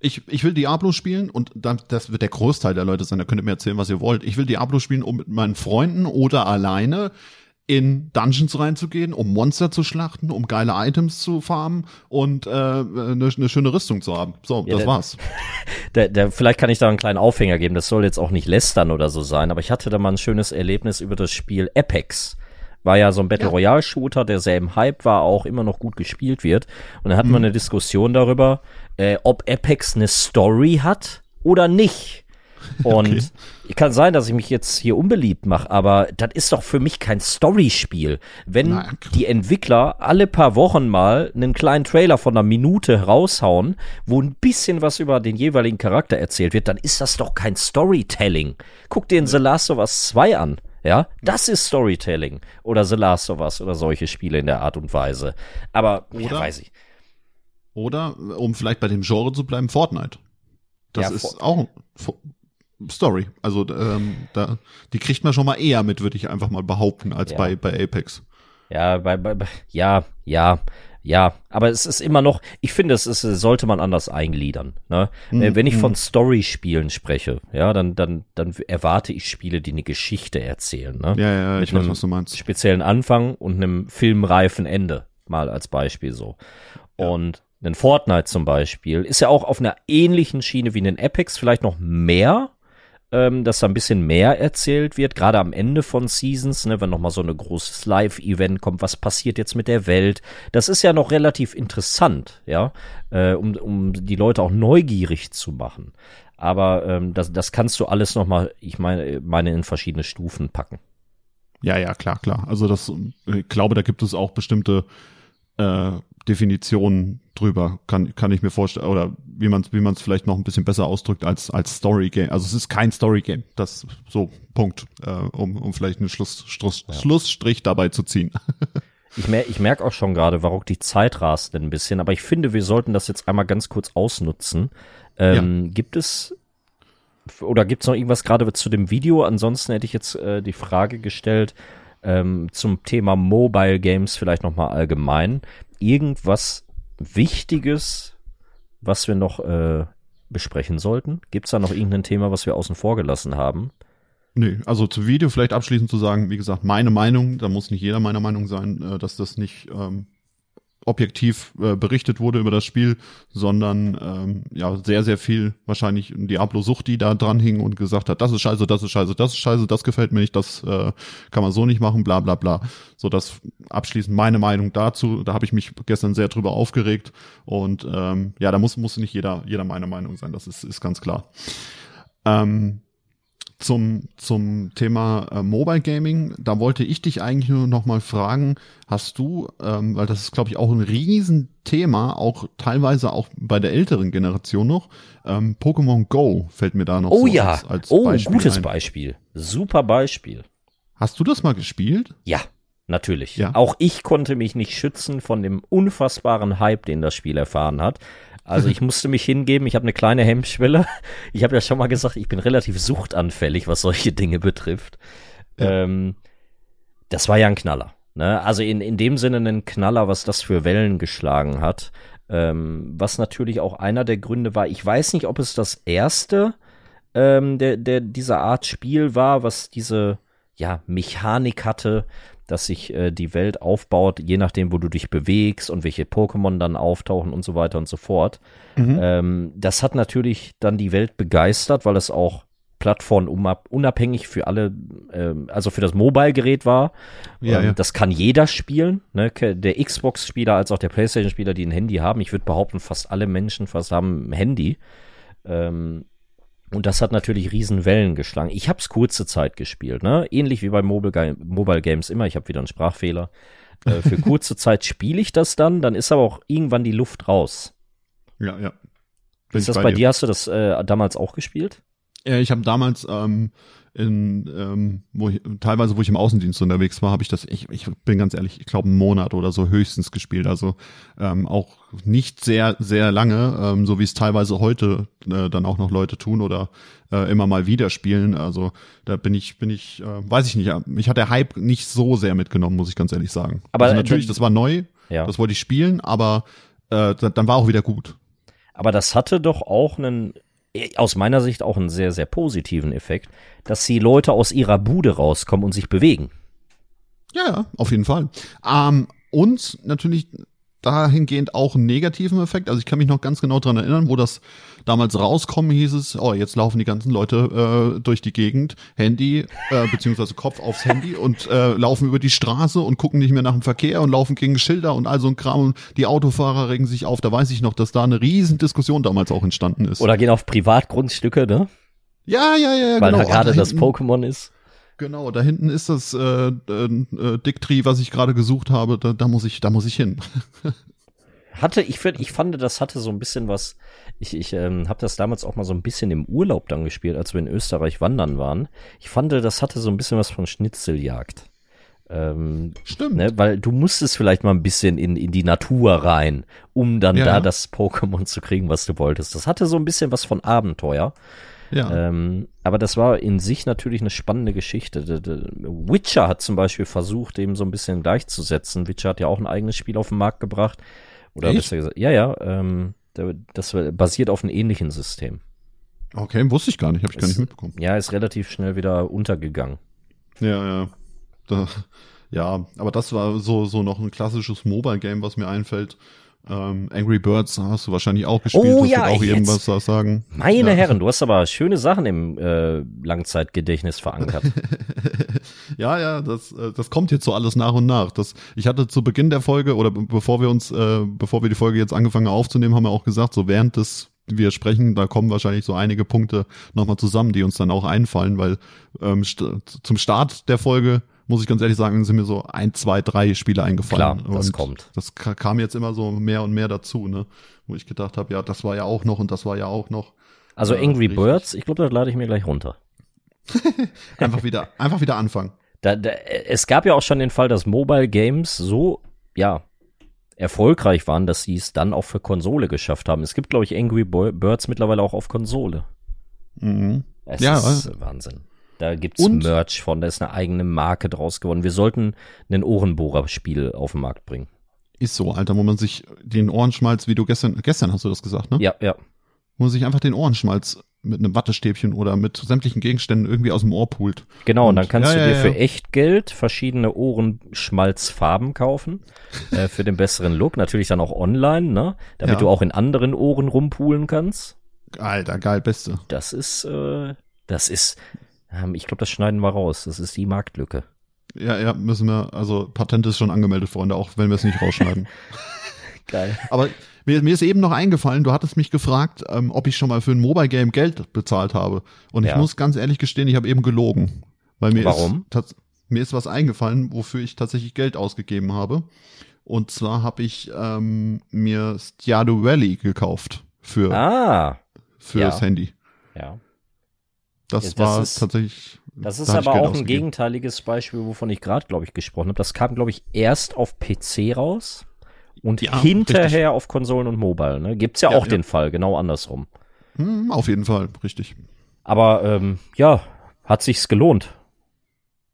[SPEAKER 1] Ich, ich will Diablo spielen und dann, das wird der Großteil der Leute sein, da könnt ihr mir erzählen, was ihr wollt. Ich will Diablo spielen, um mit meinen Freunden oder alleine in Dungeons reinzugehen, um Monster zu schlachten, um geile Items zu farmen und äh, eine, eine schöne Rüstung zu haben. So, ja, das der, war's.
[SPEAKER 2] Der, der, vielleicht kann ich da einen kleinen Aufhänger geben. Das soll jetzt auch nicht lästern oder so sein, aber ich hatte da mal ein schönes Erlebnis über das Spiel Apex. War ja so ein Battle Royale Shooter, der sehr im Hype war, auch immer noch gut gespielt wird. Und da hatten mhm. wir eine Diskussion darüber, äh, ob Apex eine Story hat oder nicht. Und okay. Kann sein, dass ich mich jetzt hier unbeliebt mache, aber das ist doch für mich kein Storyspiel. Wenn Na, die Entwickler alle paar Wochen mal einen kleinen Trailer von einer Minute raushauen, wo ein bisschen was über den jeweiligen Charakter erzählt wird, dann ist das doch kein Storytelling. Guck dir in The Last of Us 2 an. Ja, das ist Storytelling oder The Last of Us oder solche Spiele in der Art und Weise. Aber
[SPEAKER 1] oder, ja, weiß ich. Oder um vielleicht bei dem Genre zu bleiben, Fortnite. Das ja, ist auch Story. Also ähm, da, die kriegt man schon mal eher mit, würde ich einfach mal behaupten, als ja. bei, bei Apex.
[SPEAKER 2] Ja, bei, bei, ja, ja, ja, aber es ist immer noch, ich finde, es ist, sollte man anders eingliedern. Ne? Mhm. Wenn ich von mhm. Story-Spielen spreche, ja, dann, dann, dann erwarte ich Spiele, die eine Geschichte erzählen. Ne?
[SPEAKER 1] Ja, ja, Mit ich weiß, was du meinst.
[SPEAKER 2] Speziellen Anfang und einem filmreifen Ende, mal als Beispiel so. Ja. Und ein Fortnite zum Beispiel ist ja auch auf einer ähnlichen Schiene wie ein Apex, vielleicht noch mehr, ähm, dass da ein bisschen mehr erzählt wird, gerade am Ende von Seasons, ne, wenn nochmal so ein großes Live-Event kommt, was passiert jetzt mit der Welt. Das ist ja noch relativ interessant, ja, äh, um, um die Leute auch neugierig zu machen. Aber ähm, das, das kannst du alles nochmal, ich meine, meine in verschiedene Stufen packen.
[SPEAKER 1] Ja, ja, klar, klar. Also das, ich glaube, da gibt es auch bestimmte äh, Definitionen drüber, kann, kann ich mir vorstellen, oder wie man es wie man's vielleicht noch ein bisschen besser ausdrückt als, als Story Game. Also es ist kein Story Game. Das so, Punkt, äh, um, um vielleicht einen Schluss, Schluss, ja. Schlussstrich dabei zu ziehen.
[SPEAKER 2] ich, mer ich merke auch schon gerade, warum die Zeit rast ein bisschen, aber ich finde, wir sollten das jetzt einmal ganz kurz ausnutzen. Ähm, ja. Gibt es oder gibt es noch irgendwas gerade zu dem Video? Ansonsten hätte ich jetzt äh, die Frage gestellt, ähm, zum Thema Mobile Games vielleicht nochmal allgemein. Irgendwas Wichtiges, was wir noch äh, besprechen sollten? Gibt es da noch irgendein Thema, was wir außen vor gelassen haben?
[SPEAKER 1] Nee, also zu Video vielleicht abschließend zu sagen, wie gesagt, meine Meinung, da muss nicht jeder meiner Meinung sein, äh, dass das nicht ähm, objektiv äh, berichtet wurde über das Spiel, sondern ähm, ja sehr, sehr viel wahrscheinlich Diablo Sucht, die da dran hing und gesagt hat, das ist scheiße, das ist scheiße, das ist scheiße, das gefällt mir nicht, das äh, kann man so nicht machen, bla bla bla. So das abschließend meine Meinung dazu. Da habe ich mich gestern sehr drüber aufgeregt und ähm, ja, da muss, muss nicht jeder, jeder meine Meinung sein, das ist, ist ganz klar. Ähm, zum, zum Thema äh, Mobile Gaming, da wollte ich dich eigentlich nur noch mal fragen, hast du, ähm, weil das ist glaube ich auch ein Riesenthema, auch teilweise auch bei der älteren Generation noch, ähm, Pokémon Go fällt mir da noch
[SPEAKER 2] oh, so ja. als, als oh, Beispiel gutes ein. Beispiel, super Beispiel.
[SPEAKER 1] Hast du das mal gespielt?
[SPEAKER 2] Ja, natürlich. Ja. Auch ich konnte mich nicht schützen von dem unfassbaren Hype, den das Spiel erfahren hat. Also ich musste mich hingeben, ich habe eine kleine Hemmschwelle. Ich habe ja schon mal gesagt, ich bin relativ suchtanfällig, was solche Dinge betrifft. Ja. Ähm, das war ja ein Knaller. Ne? Also in, in dem Sinne ein Knaller, was das für Wellen geschlagen hat. Ähm, was natürlich auch einer der Gründe war, ich weiß nicht, ob es das erste ähm, der, der dieser Art Spiel war, was diese ja, Mechanik hatte, dass sich äh, die Welt aufbaut, je nachdem, wo du dich bewegst und welche Pokémon dann auftauchen und so weiter und so fort. Mhm. Ähm, das hat natürlich dann die Welt begeistert, weil es auch plattformunabhängig für alle, äh, also für das Mobile-Gerät war. Ja, ähm, ja. Das kann jeder spielen, ne? der Xbox-Spieler als auch der PlayStation-Spieler, die ein Handy haben. Ich würde behaupten, fast alle Menschen fast haben ein Handy. Ähm, und das hat natürlich riesen Wellen geschlagen. Ich habe es kurze Zeit gespielt, ne? Ähnlich wie bei Mobile, Mobile Games immer. Ich habe wieder einen Sprachfehler. Äh, für kurze Zeit spiele ich das dann, dann ist aber auch irgendwann die Luft raus.
[SPEAKER 1] Ja, ja.
[SPEAKER 2] Bin ist das bei, dir? dir? Hast du das äh, damals auch gespielt?
[SPEAKER 1] Ja, ich habe damals ähm, in, ähm, wo ich, teilweise, wo ich im Außendienst unterwegs war, habe ich das, ich, ich bin ganz ehrlich, ich glaube einen Monat oder so höchstens gespielt. Also ähm, auch nicht sehr, sehr lange, ähm, so wie es teilweise heute äh, dann auch noch Leute tun oder äh, immer mal wieder spielen. Also da bin ich, bin ich, äh, weiß ich nicht, mich hat der Hype nicht so sehr mitgenommen, muss ich ganz ehrlich sagen. Aber also natürlich, das war neu, ja. das wollte ich spielen, aber äh, dann war auch wieder gut.
[SPEAKER 2] Aber das hatte doch auch einen aus meiner Sicht auch einen sehr, sehr positiven Effekt, dass die Leute aus ihrer Bude rauskommen und sich bewegen.
[SPEAKER 1] Ja, auf jeden Fall. Ähm, und natürlich dahingehend auch einen negativen Effekt. Also ich kann mich noch ganz genau dran erinnern, wo das damals rauskommen hieß es, oh, jetzt laufen die ganzen Leute äh, durch die Gegend, Handy, äh, beziehungsweise Kopf aufs Handy und äh, laufen über die Straße und gucken nicht mehr nach dem Verkehr und laufen gegen Schilder und all so ein Kram und die Autofahrer regen sich auf. Da weiß ich noch, dass da eine riesen Diskussion damals auch entstanden ist.
[SPEAKER 2] Oder gehen auf Privatgrundstücke, ne?
[SPEAKER 1] Ja, ja, ja,
[SPEAKER 2] Weil genau. da gerade das Pokémon ist.
[SPEAKER 1] Genau, da hinten ist das äh, äh, äh Dicktree, was ich gerade gesucht habe. Da, da muss ich, da muss ich hin.
[SPEAKER 2] hatte, ich finde, ich fand, das hatte so ein bisschen was. Ich, ich ähm, habe das damals auch mal so ein bisschen im Urlaub dann gespielt, als wir in Österreich wandern waren. Ich fand, das hatte so ein bisschen was von Schnitzeljagd. Ähm,
[SPEAKER 1] Stimmt.
[SPEAKER 2] Ne, weil du musstest vielleicht mal ein bisschen in, in die Natur rein, um dann ja. da das Pokémon zu kriegen, was du wolltest. Das hatte so ein bisschen was von Abenteuer. Ja. Ähm, aber das war in sich natürlich eine spannende Geschichte. Witcher hat zum Beispiel versucht, dem so ein bisschen gleichzusetzen. Witcher hat ja auch ein eigenes Spiel auf den Markt gebracht. Oder Echt? besser gesagt, ja, ja, ähm, das basiert auf einem ähnlichen System.
[SPEAKER 1] Okay, wusste ich gar nicht, habe ich ist, gar nicht mitbekommen.
[SPEAKER 2] Ja, ist relativ schnell wieder untergegangen.
[SPEAKER 1] Ja, ja. Da, ja, aber das war so, so noch ein klassisches Mobile-Game, was mir einfällt. Ähm, Angry Birds hast du wahrscheinlich auch gespielt.
[SPEAKER 2] Oh, das ja,
[SPEAKER 1] auch irgendwas da sagen.
[SPEAKER 2] Meine ja. Herren, du hast aber schöne Sachen im äh, Langzeitgedächtnis verankert.
[SPEAKER 1] ja, ja, das, äh, das kommt jetzt so alles nach und nach. Das, ich hatte zu Beginn der Folge oder bevor wir uns, äh, bevor wir die Folge jetzt angefangen aufzunehmen, haben wir auch gesagt, so während des wir sprechen, da kommen wahrscheinlich so einige Punkte nochmal zusammen, die uns dann auch einfallen, weil ähm, st zum Start der Folge muss ich ganz ehrlich sagen, sind mir so ein, zwei, drei Spiele eingefallen.
[SPEAKER 2] Klar, das und kommt.
[SPEAKER 1] Das kam jetzt immer so mehr und mehr dazu, ne? Wo ich gedacht habe, ja, das war ja auch noch und das war ja auch noch.
[SPEAKER 2] Also äh, Angry. Birds, ich glaube, das lade ich mir gleich runter.
[SPEAKER 1] einfach wieder, einfach wieder anfangen.
[SPEAKER 2] Da, da, es gab ja auch schon den Fall, dass Mobile Games so, ja, erfolgreich waren, dass sie es dann auch für Konsole geschafft haben. Es gibt, glaube ich, Angry Birds mittlerweile auch auf Konsole.
[SPEAKER 1] Mhm.
[SPEAKER 2] Es ja, ist äh, Wahnsinn. Da gibt's und? Merch von, da ist eine eigene Marke draus geworden. Wir sollten ein Ohrenbohrer-Spiel auf den Markt bringen.
[SPEAKER 1] Ist so, Alter, wo man sich den Ohrenschmalz, wie du gestern, gestern hast du das gesagt, ne?
[SPEAKER 2] Ja, ja.
[SPEAKER 1] Wo man sich einfach den Ohrenschmalz mit einem Wattestäbchen oder mit sämtlichen Gegenständen irgendwie aus dem Ohr pult.
[SPEAKER 2] Genau, und, und dann kannst ja, du dir ja, für echt Geld verschiedene Ohrenschmalzfarben kaufen, äh, für den besseren Look. Natürlich dann auch online, ne? Damit du auch in anderen Ohren rumpulen kannst.
[SPEAKER 1] Alter, geil, beste.
[SPEAKER 2] Das ist, äh, das ist, ähm, ich glaube, das schneiden wir raus. Das ist die Marktlücke.
[SPEAKER 1] Ja, ja, müssen wir, also Patent ist schon angemeldet, Freunde, auch wenn wir es nicht rausschneiden.
[SPEAKER 2] Geil.
[SPEAKER 1] Aber mir, mir ist eben noch eingefallen, du hattest mich gefragt, ähm, ob ich schon mal für ein Mobile Game Geld bezahlt habe. Und ja. ich muss ganz ehrlich gestehen, ich habe eben gelogen. Weil mir
[SPEAKER 2] Warum?
[SPEAKER 1] Ist, mir ist was eingefallen, wofür ich tatsächlich Geld ausgegeben habe. Und zwar habe ich ähm, mir Stardew Valley gekauft für,
[SPEAKER 2] ah,
[SPEAKER 1] für ja. das Handy.
[SPEAKER 2] Ja.
[SPEAKER 1] Das, das war ist, tatsächlich.
[SPEAKER 2] Das ist da aber auch ein gegenteiliges Beispiel, wovon ich gerade, glaube ich, gesprochen habe. Das kam, glaube ich, erst auf PC raus und ja, hinterher richtig. auf Konsolen und Mobile. Ne? Gibt's ja, ja auch ja. den Fall, genau andersrum.
[SPEAKER 1] Hm, auf jeden Fall, richtig.
[SPEAKER 2] Aber ähm, ja, hat sich's gelohnt.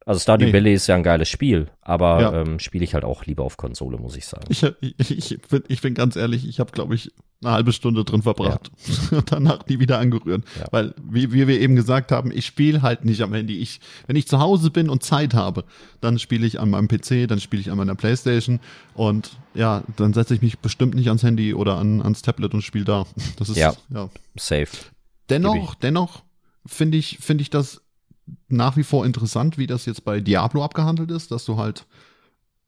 [SPEAKER 2] Also Stardew nee. Valley ist ja ein geiles Spiel, aber ja. ähm, spiele ich halt auch lieber auf Konsole, muss ich sagen.
[SPEAKER 1] Ich, ich, ich, bin, ich bin ganz ehrlich, ich habe, glaube ich, eine halbe Stunde drin verbracht ja. und danach nie wieder angerührt. Ja. Weil, wie, wie wir eben gesagt haben, ich spiele halt nicht am Handy. Ich, wenn ich zu Hause bin und Zeit habe, dann spiele ich an meinem PC, dann spiele ich an meiner Playstation und ja, dann setze ich mich bestimmt nicht ans Handy oder an, ans Tablet und spiele da. Das ist
[SPEAKER 2] ja, ja. safe.
[SPEAKER 1] Dennoch, dennoch finde ich, finde ich das nach wie vor interessant, wie das jetzt bei Diablo abgehandelt ist, dass du halt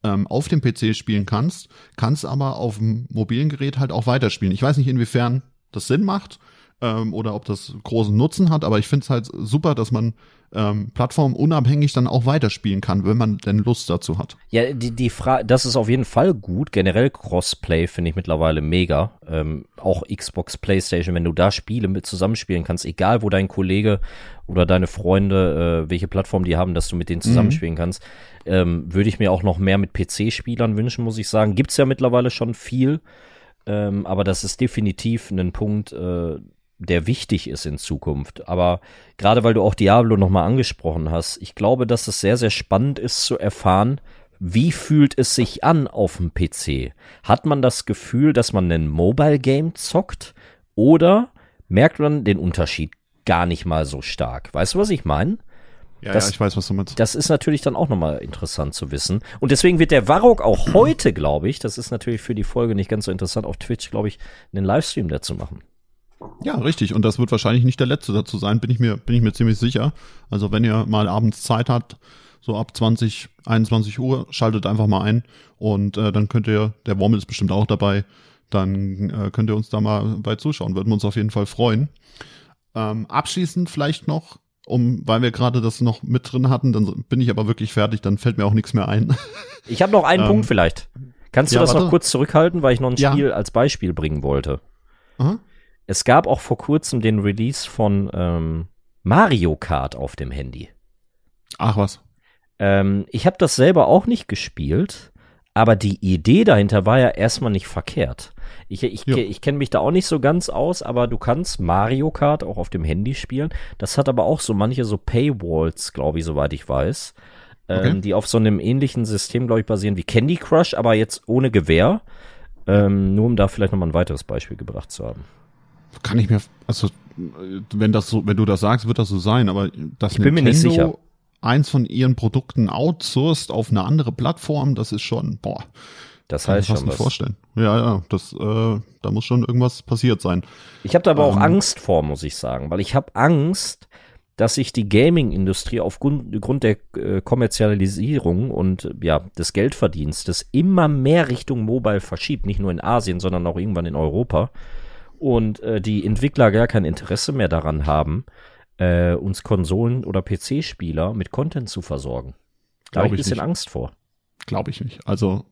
[SPEAKER 1] ähm, auf dem PC spielen kannst, kannst aber auf dem mobilen Gerät halt auch weiterspielen. Ich weiß nicht, inwiefern das Sinn macht. Ähm, oder ob das großen Nutzen hat, aber ich finde es halt super, dass man ähm, plattformunabhängig dann auch weiterspielen kann, wenn man denn Lust dazu hat.
[SPEAKER 2] Ja, die, die Frage, das ist auf jeden Fall gut. Generell Crossplay finde ich mittlerweile mega. Ähm, auch Xbox, Playstation, wenn du da Spiele mit zusammenspielen kannst, egal wo dein Kollege oder deine Freunde, äh, welche Plattform die haben, dass du mit denen zusammenspielen mhm. kannst, ähm, würde ich mir auch noch mehr mit PC-Spielern wünschen, muss ich sagen. Gibt's ja mittlerweile schon viel. Ähm, aber das ist definitiv ein Punkt, äh, der wichtig ist in Zukunft. Aber gerade weil du auch Diablo nochmal angesprochen hast, ich glaube, dass es sehr, sehr spannend ist zu erfahren, wie fühlt es sich an auf dem PC? Hat man das Gefühl, dass man ein Mobile Game zockt? Oder merkt man den Unterschied gar nicht mal so stark? Weißt du, was ich meine?
[SPEAKER 1] Ja, das, ja, ich weiß, was du meinst.
[SPEAKER 2] Das ist natürlich dann auch nochmal interessant zu wissen. Und deswegen wird der Warrock auch heute, glaube ich, das ist natürlich für die Folge nicht ganz so interessant, auf Twitch, glaube ich, einen Livestream dazu machen.
[SPEAKER 1] Ja, richtig. Und das wird wahrscheinlich nicht der letzte dazu sein, bin ich mir, bin ich mir ziemlich sicher. Also wenn ihr mal abends Zeit habt, so ab 20, 21 Uhr, schaltet einfach mal ein und äh, dann könnt ihr, der Wormel ist bestimmt auch dabei, dann äh, könnt ihr uns da mal bei zuschauen. Würden wir uns auf jeden Fall freuen. Ähm, abschließend vielleicht noch, um, weil wir gerade das noch mit drin hatten, dann bin ich aber wirklich fertig, dann fällt mir auch nichts mehr ein.
[SPEAKER 2] Ich habe noch einen ähm, Punkt vielleicht. Kannst du ja, das warte. noch kurz zurückhalten, weil ich noch ein Spiel ja. als Beispiel bringen wollte? Aha. Es gab auch vor kurzem den Release von ähm, Mario Kart auf dem Handy.
[SPEAKER 1] Ach was.
[SPEAKER 2] Ähm, ich habe das selber auch nicht gespielt, aber die Idee dahinter war ja erstmal nicht verkehrt. Ich, ich, ich, ich kenne mich da auch nicht so ganz aus, aber du kannst Mario Kart auch auf dem Handy spielen. Das hat aber auch so manche so Paywalls, glaube ich, soweit ich weiß, ähm, okay. die auf so einem ähnlichen System, glaube ich, basieren wie Candy Crush, aber jetzt ohne Gewehr. Ähm, nur um da vielleicht nochmal ein weiteres Beispiel gebracht zu haben
[SPEAKER 1] kann ich mir, also wenn das so, wenn du das sagst, wird das so sein, aber dass
[SPEAKER 2] ich bin Nintendo mir nicht sicher.
[SPEAKER 1] eins von ihren Produkten outsourced auf eine andere Plattform, das ist schon, boah.
[SPEAKER 2] Das heißt
[SPEAKER 1] kann ich
[SPEAKER 2] schon was.
[SPEAKER 1] vorstellen. Ja, ja, das, äh, da muss schon irgendwas passiert sein.
[SPEAKER 2] Ich habe da aber ähm, auch Angst vor, muss ich sagen, weil ich habe Angst, dass sich die Gaming-Industrie aufgrund der äh, Kommerzialisierung und ja des Geldverdienstes immer mehr Richtung Mobile verschiebt, nicht nur in Asien, sondern auch irgendwann in Europa und äh, die Entwickler gar kein Interesse mehr daran haben, äh, uns Konsolen- oder PC-Spieler mit Content zu versorgen. Da habe ich ein bisschen nicht. Angst vor.
[SPEAKER 1] Glaube ich nicht. Also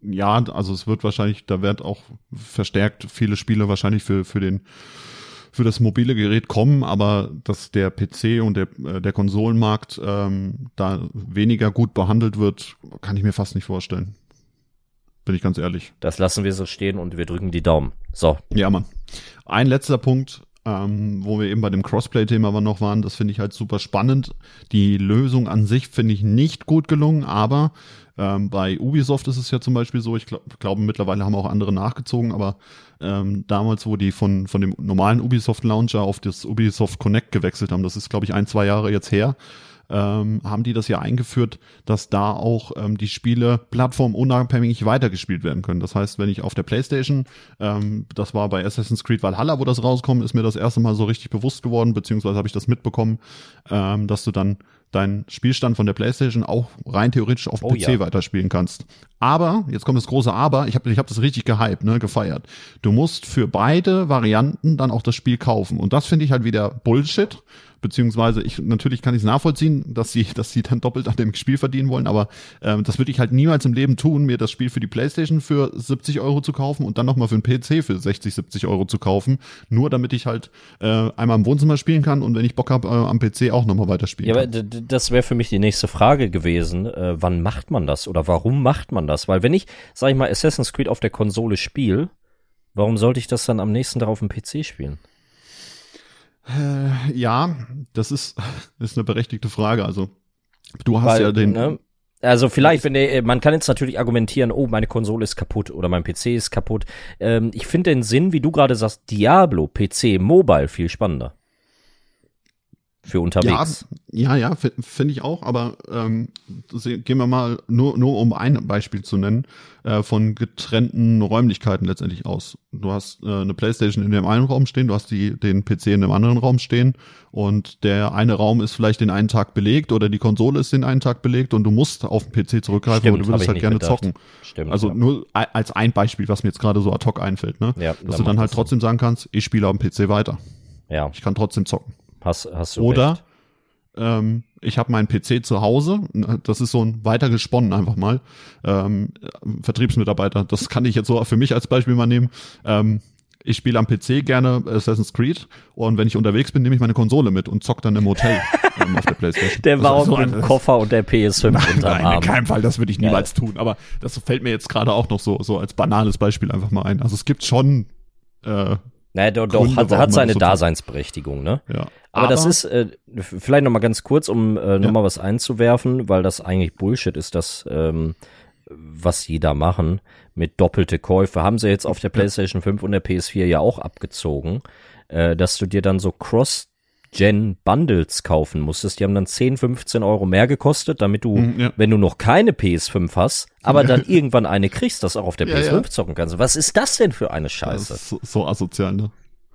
[SPEAKER 1] ja, also es wird wahrscheinlich, da wird auch verstärkt viele Spiele wahrscheinlich für, für den für das mobile Gerät kommen, aber dass der PC und der, äh, der Konsolenmarkt ähm, da weniger gut behandelt wird, kann ich mir fast nicht vorstellen. Bin ich ganz ehrlich.
[SPEAKER 2] Das lassen wir so stehen und wir drücken die Daumen. So.
[SPEAKER 1] Ja, Mann. Ein letzter Punkt, ähm, wo wir eben bei dem Crossplay-Thema noch waren, das finde ich halt super spannend. Die Lösung an sich finde ich nicht gut gelungen, aber ähm, bei Ubisoft ist es ja zum Beispiel so, ich glaub, glaube mittlerweile haben auch andere nachgezogen, aber ähm, damals, wo die von, von dem normalen Ubisoft Launcher auf das Ubisoft Connect gewechselt haben, das ist glaube ich ein, zwei Jahre jetzt her, ähm, haben die das ja eingeführt, dass da auch ähm, die Spiele plattformunabhängig weitergespielt werden können. Das heißt, wenn ich auf der Playstation, ähm, das war bei Assassin's Creed Valhalla, wo das rauskommt, ist mir das erste Mal so richtig bewusst geworden, beziehungsweise habe ich das mitbekommen, ähm, dass du dann deinen Spielstand von der PlayStation auch rein theoretisch auf oh, PC ja. weiterspielen kannst. Aber, jetzt kommt das große Aber, ich habe ich hab das richtig gehypt, ne, gefeiert. Du musst für beide Varianten dann auch das Spiel kaufen. Und das finde ich halt wieder Bullshit, beziehungsweise ich natürlich kann ich es nachvollziehen, dass sie, dass sie dann doppelt an dem Spiel verdienen wollen, aber ähm, das würde ich halt niemals im Leben tun, mir das Spiel für die Playstation für 70 Euro zu kaufen und dann nochmal für den PC für 60, 70 Euro zu kaufen, nur damit ich halt äh, einmal im Wohnzimmer spielen kann und wenn ich Bock habe, äh, am PC auch nochmal weiterspielen
[SPEAKER 2] ja, kann. Ja, aber das wäre für mich die nächste Frage gewesen, äh, wann macht man das oder warum macht man das? Weil wenn ich, sag ich mal, Assassin's Creed auf der Konsole spiele, warum sollte ich das dann am nächsten darauf im PC spielen?
[SPEAKER 1] Äh, ja, das ist, ist eine berechtigte Frage. Also, du hast Weil, ja den. Ne?
[SPEAKER 2] Also vielleicht, wenn der, man kann jetzt natürlich argumentieren, oh, meine Konsole ist kaputt oder mein PC ist kaputt. Ähm, ich finde den Sinn, wie du gerade sagst, Diablo, PC, Mobile viel spannender. Für unterwegs.
[SPEAKER 1] Ja, ja, ja finde ich auch, aber ähm, gehen wir mal nur, nur um ein Beispiel zu nennen, äh, von getrennten Räumlichkeiten letztendlich aus. Du hast äh, eine Playstation in dem einen Raum stehen, du hast die, den PC in dem anderen Raum stehen und der eine Raum ist vielleicht den einen Tag belegt oder die Konsole ist den einen Tag belegt und du musst auf den PC zurückgreifen
[SPEAKER 2] Stimmt,
[SPEAKER 1] und du würdest halt gerne
[SPEAKER 2] bedacht.
[SPEAKER 1] zocken.
[SPEAKER 2] Stimmt.
[SPEAKER 1] Also
[SPEAKER 2] ja.
[SPEAKER 1] nur als ein Beispiel, was mir jetzt gerade so ad hoc einfällt, ne?
[SPEAKER 2] Ja,
[SPEAKER 1] Dass du dann halt trotzdem sagen kannst, ich spiele am PC weiter.
[SPEAKER 2] Ja,
[SPEAKER 1] Ich kann trotzdem zocken.
[SPEAKER 2] Hast, hast du
[SPEAKER 1] Oder ähm, ich habe meinen PC zu Hause. Das ist so ein weiter gesponnen einfach mal. Ähm, Vertriebsmitarbeiter. Das kann ich jetzt so für mich als Beispiel mal nehmen. Ähm, ich spiele am PC gerne Assassin's Creed und wenn ich unterwegs bin, nehme ich meine Konsole mit und zock dann im Hotel ähm, auf der Playstation.
[SPEAKER 2] Der war auch
[SPEAKER 1] so
[SPEAKER 2] mit dem Koffer und der PS5
[SPEAKER 1] Nein,
[SPEAKER 2] unterm
[SPEAKER 1] nein, in keinem Fall, das würde ich niemals tun. Aber das fällt mir jetzt gerade auch noch so, so als banales Beispiel einfach mal ein. Also es gibt schon, äh,
[SPEAKER 2] Naja, doch, doch
[SPEAKER 1] Gründe,
[SPEAKER 2] hat, hat seine
[SPEAKER 1] so.
[SPEAKER 2] Daseinsberechtigung, ne?
[SPEAKER 1] ja.
[SPEAKER 2] Aber, das ist äh, vielleicht noch mal ganz kurz, um äh, noch
[SPEAKER 1] Ja.
[SPEAKER 2] was einzuwerfen, weil das eigentlich Bullshit ist, das ähm, was die da machen mit doppelte Käufe, haben sie jetzt auf der PlayStation 5 und der PS4 ja auch abgezogen, äh, dass du dir dann so Cross-Gen-Bundles kaufen musstest. Die haben dann 10, 15 Euro mehr gekostet, damit du,
[SPEAKER 1] Mhm, ja.
[SPEAKER 2] wenn du noch keine PS5 hast, aber dann irgendwann eine kriegst, das auch auf der
[SPEAKER 1] Ja,
[SPEAKER 2] PS5
[SPEAKER 1] ja.
[SPEAKER 2] zocken kannst. Was ist das denn für eine
[SPEAKER 1] Das
[SPEAKER 2] Scheiße?
[SPEAKER 1] ist so, so asozial, ne?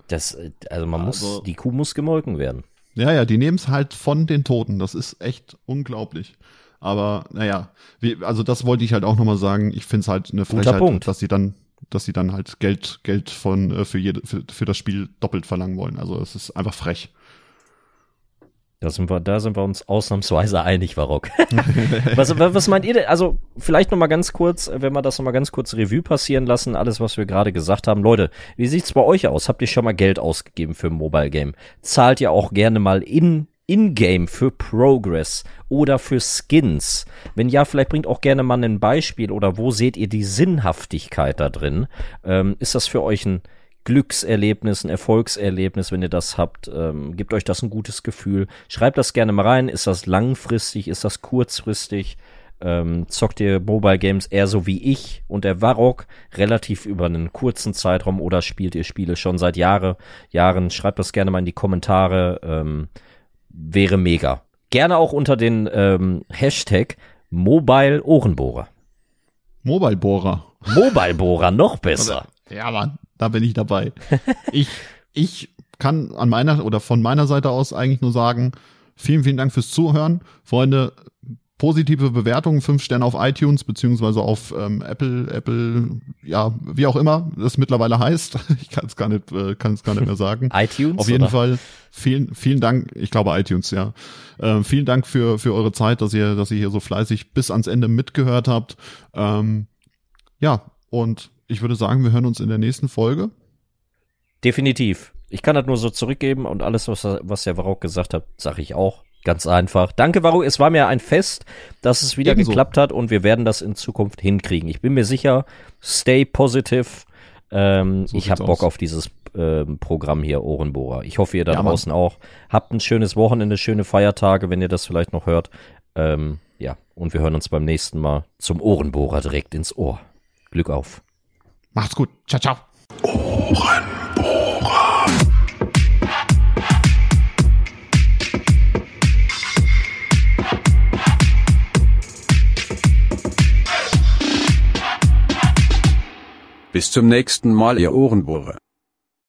[SPEAKER 2] Das, äh, also man
[SPEAKER 1] Also-
[SPEAKER 2] muss, die Kuh muss gemolken werden.
[SPEAKER 1] Ja, ja, die nehmen es halt von den Toten. Das ist echt unglaublich. Aber naja, wie, also das wollte ich halt auch nochmal sagen. Ich finde es halt eine Frechheit,
[SPEAKER 2] Punkt.
[SPEAKER 1] dass sie dann, dass sie dann halt Geld, Geld von äh, für jede, für, für das Spiel doppelt verlangen wollen. Also es ist einfach frech.
[SPEAKER 2] Da sind wir, da sind wir uns ausnahmsweise einig, Barock. was, wa- was meint ihr denn? Also, vielleicht noch mal ganz kurz, wenn wir das noch mal ganz kurz Revue passieren lassen, alles, was wir gerade gesagt haben. Leute, wie sieht's bei euch aus? Habt ihr schon mal Geld ausgegeben für ein Mobile Game? Zahlt ihr auch gerne mal in, in-game für Progress oder für Skins? Wenn ja, vielleicht bringt auch gerne mal ein Beispiel oder wo seht ihr die Sinnhaftigkeit da drin? Ähm, ist das für euch ein Glückserlebnis, ein Erfolgserlebnis, wenn ihr das habt. Ähm, gebt euch das ein gutes Gefühl. Schreibt das gerne mal rein. Ist das langfristig? Ist das kurzfristig? Ähm, zockt ihr Mobile Games eher so wie ich und der Varrock relativ über einen kurzen Zeitraum oder spielt ihr Spiele schon seit Jahre, Jahren? Schreibt das gerne mal in die Kommentare. Ähm, wäre mega. Gerne auch unter den ähm, Hashtag Mobile Ohrenbohrer.
[SPEAKER 1] Mobile Bohrer.
[SPEAKER 2] Mobile Bohrer noch besser.
[SPEAKER 1] Ja, Mann, da bin ich dabei. ich, ich kann an meiner oder von meiner Seite aus eigentlich nur sagen, vielen, vielen Dank fürs Zuhören. Freunde, positive Bewertungen, fünf Sterne auf iTunes, beziehungsweise auf ähm, Apple, Apple, ja, wie auch immer das mittlerweile heißt. Ich kann es gar nicht, äh, kann es gar nicht mehr sagen.
[SPEAKER 2] iTunes?
[SPEAKER 1] Auf jeden
[SPEAKER 2] oder?
[SPEAKER 1] Fall vielen, vielen Dank. Ich glaube iTunes, ja. Ähm, vielen Dank für für eure Zeit, dass ihr, dass ihr hier so fleißig bis ans Ende mitgehört habt. Ähm, ja, und ich würde sagen, wir hören uns in der nächsten Folge.
[SPEAKER 2] Definitiv. Ich kann das nur so zurückgeben und alles, was, was der Varrock gesagt hat, sage ich auch. Ganz einfach. Danke, Varrock. Es war mir ein Fest, dass es wieder
[SPEAKER 1] Ebenso.
[SPEAKER 2] geklappt hat und wir werden das in Zukunft hinkriegen. Ich bin mir sicher, stay positive. Ähm,
[SPEAKER 1] So
[SPEAKER 2] ich habe Bock
[SPEAKER 1] aus.
[SPEAKER 2] auf dieses ähm, Programm hier, Ohrenbohrer. Ich hoffe, ihr da
[SPEAKER 1] Ja, Mann.
[SPEAKER 2] draußen auch. Habt ein schönes Wochenende, schöne Feiertage, wenn ihr das vielleicht noch hört. Ähm, ja, und wir hören uns beim nächsten Mal zum Ohrenbohrer direkt ins Ohr. Glück auf.
[SPEAKER 1] Macht's gut. Ciao, ciao.
[SPEAKER 3] Bis zum nächsten Mal, ihr Ohrenbohrer.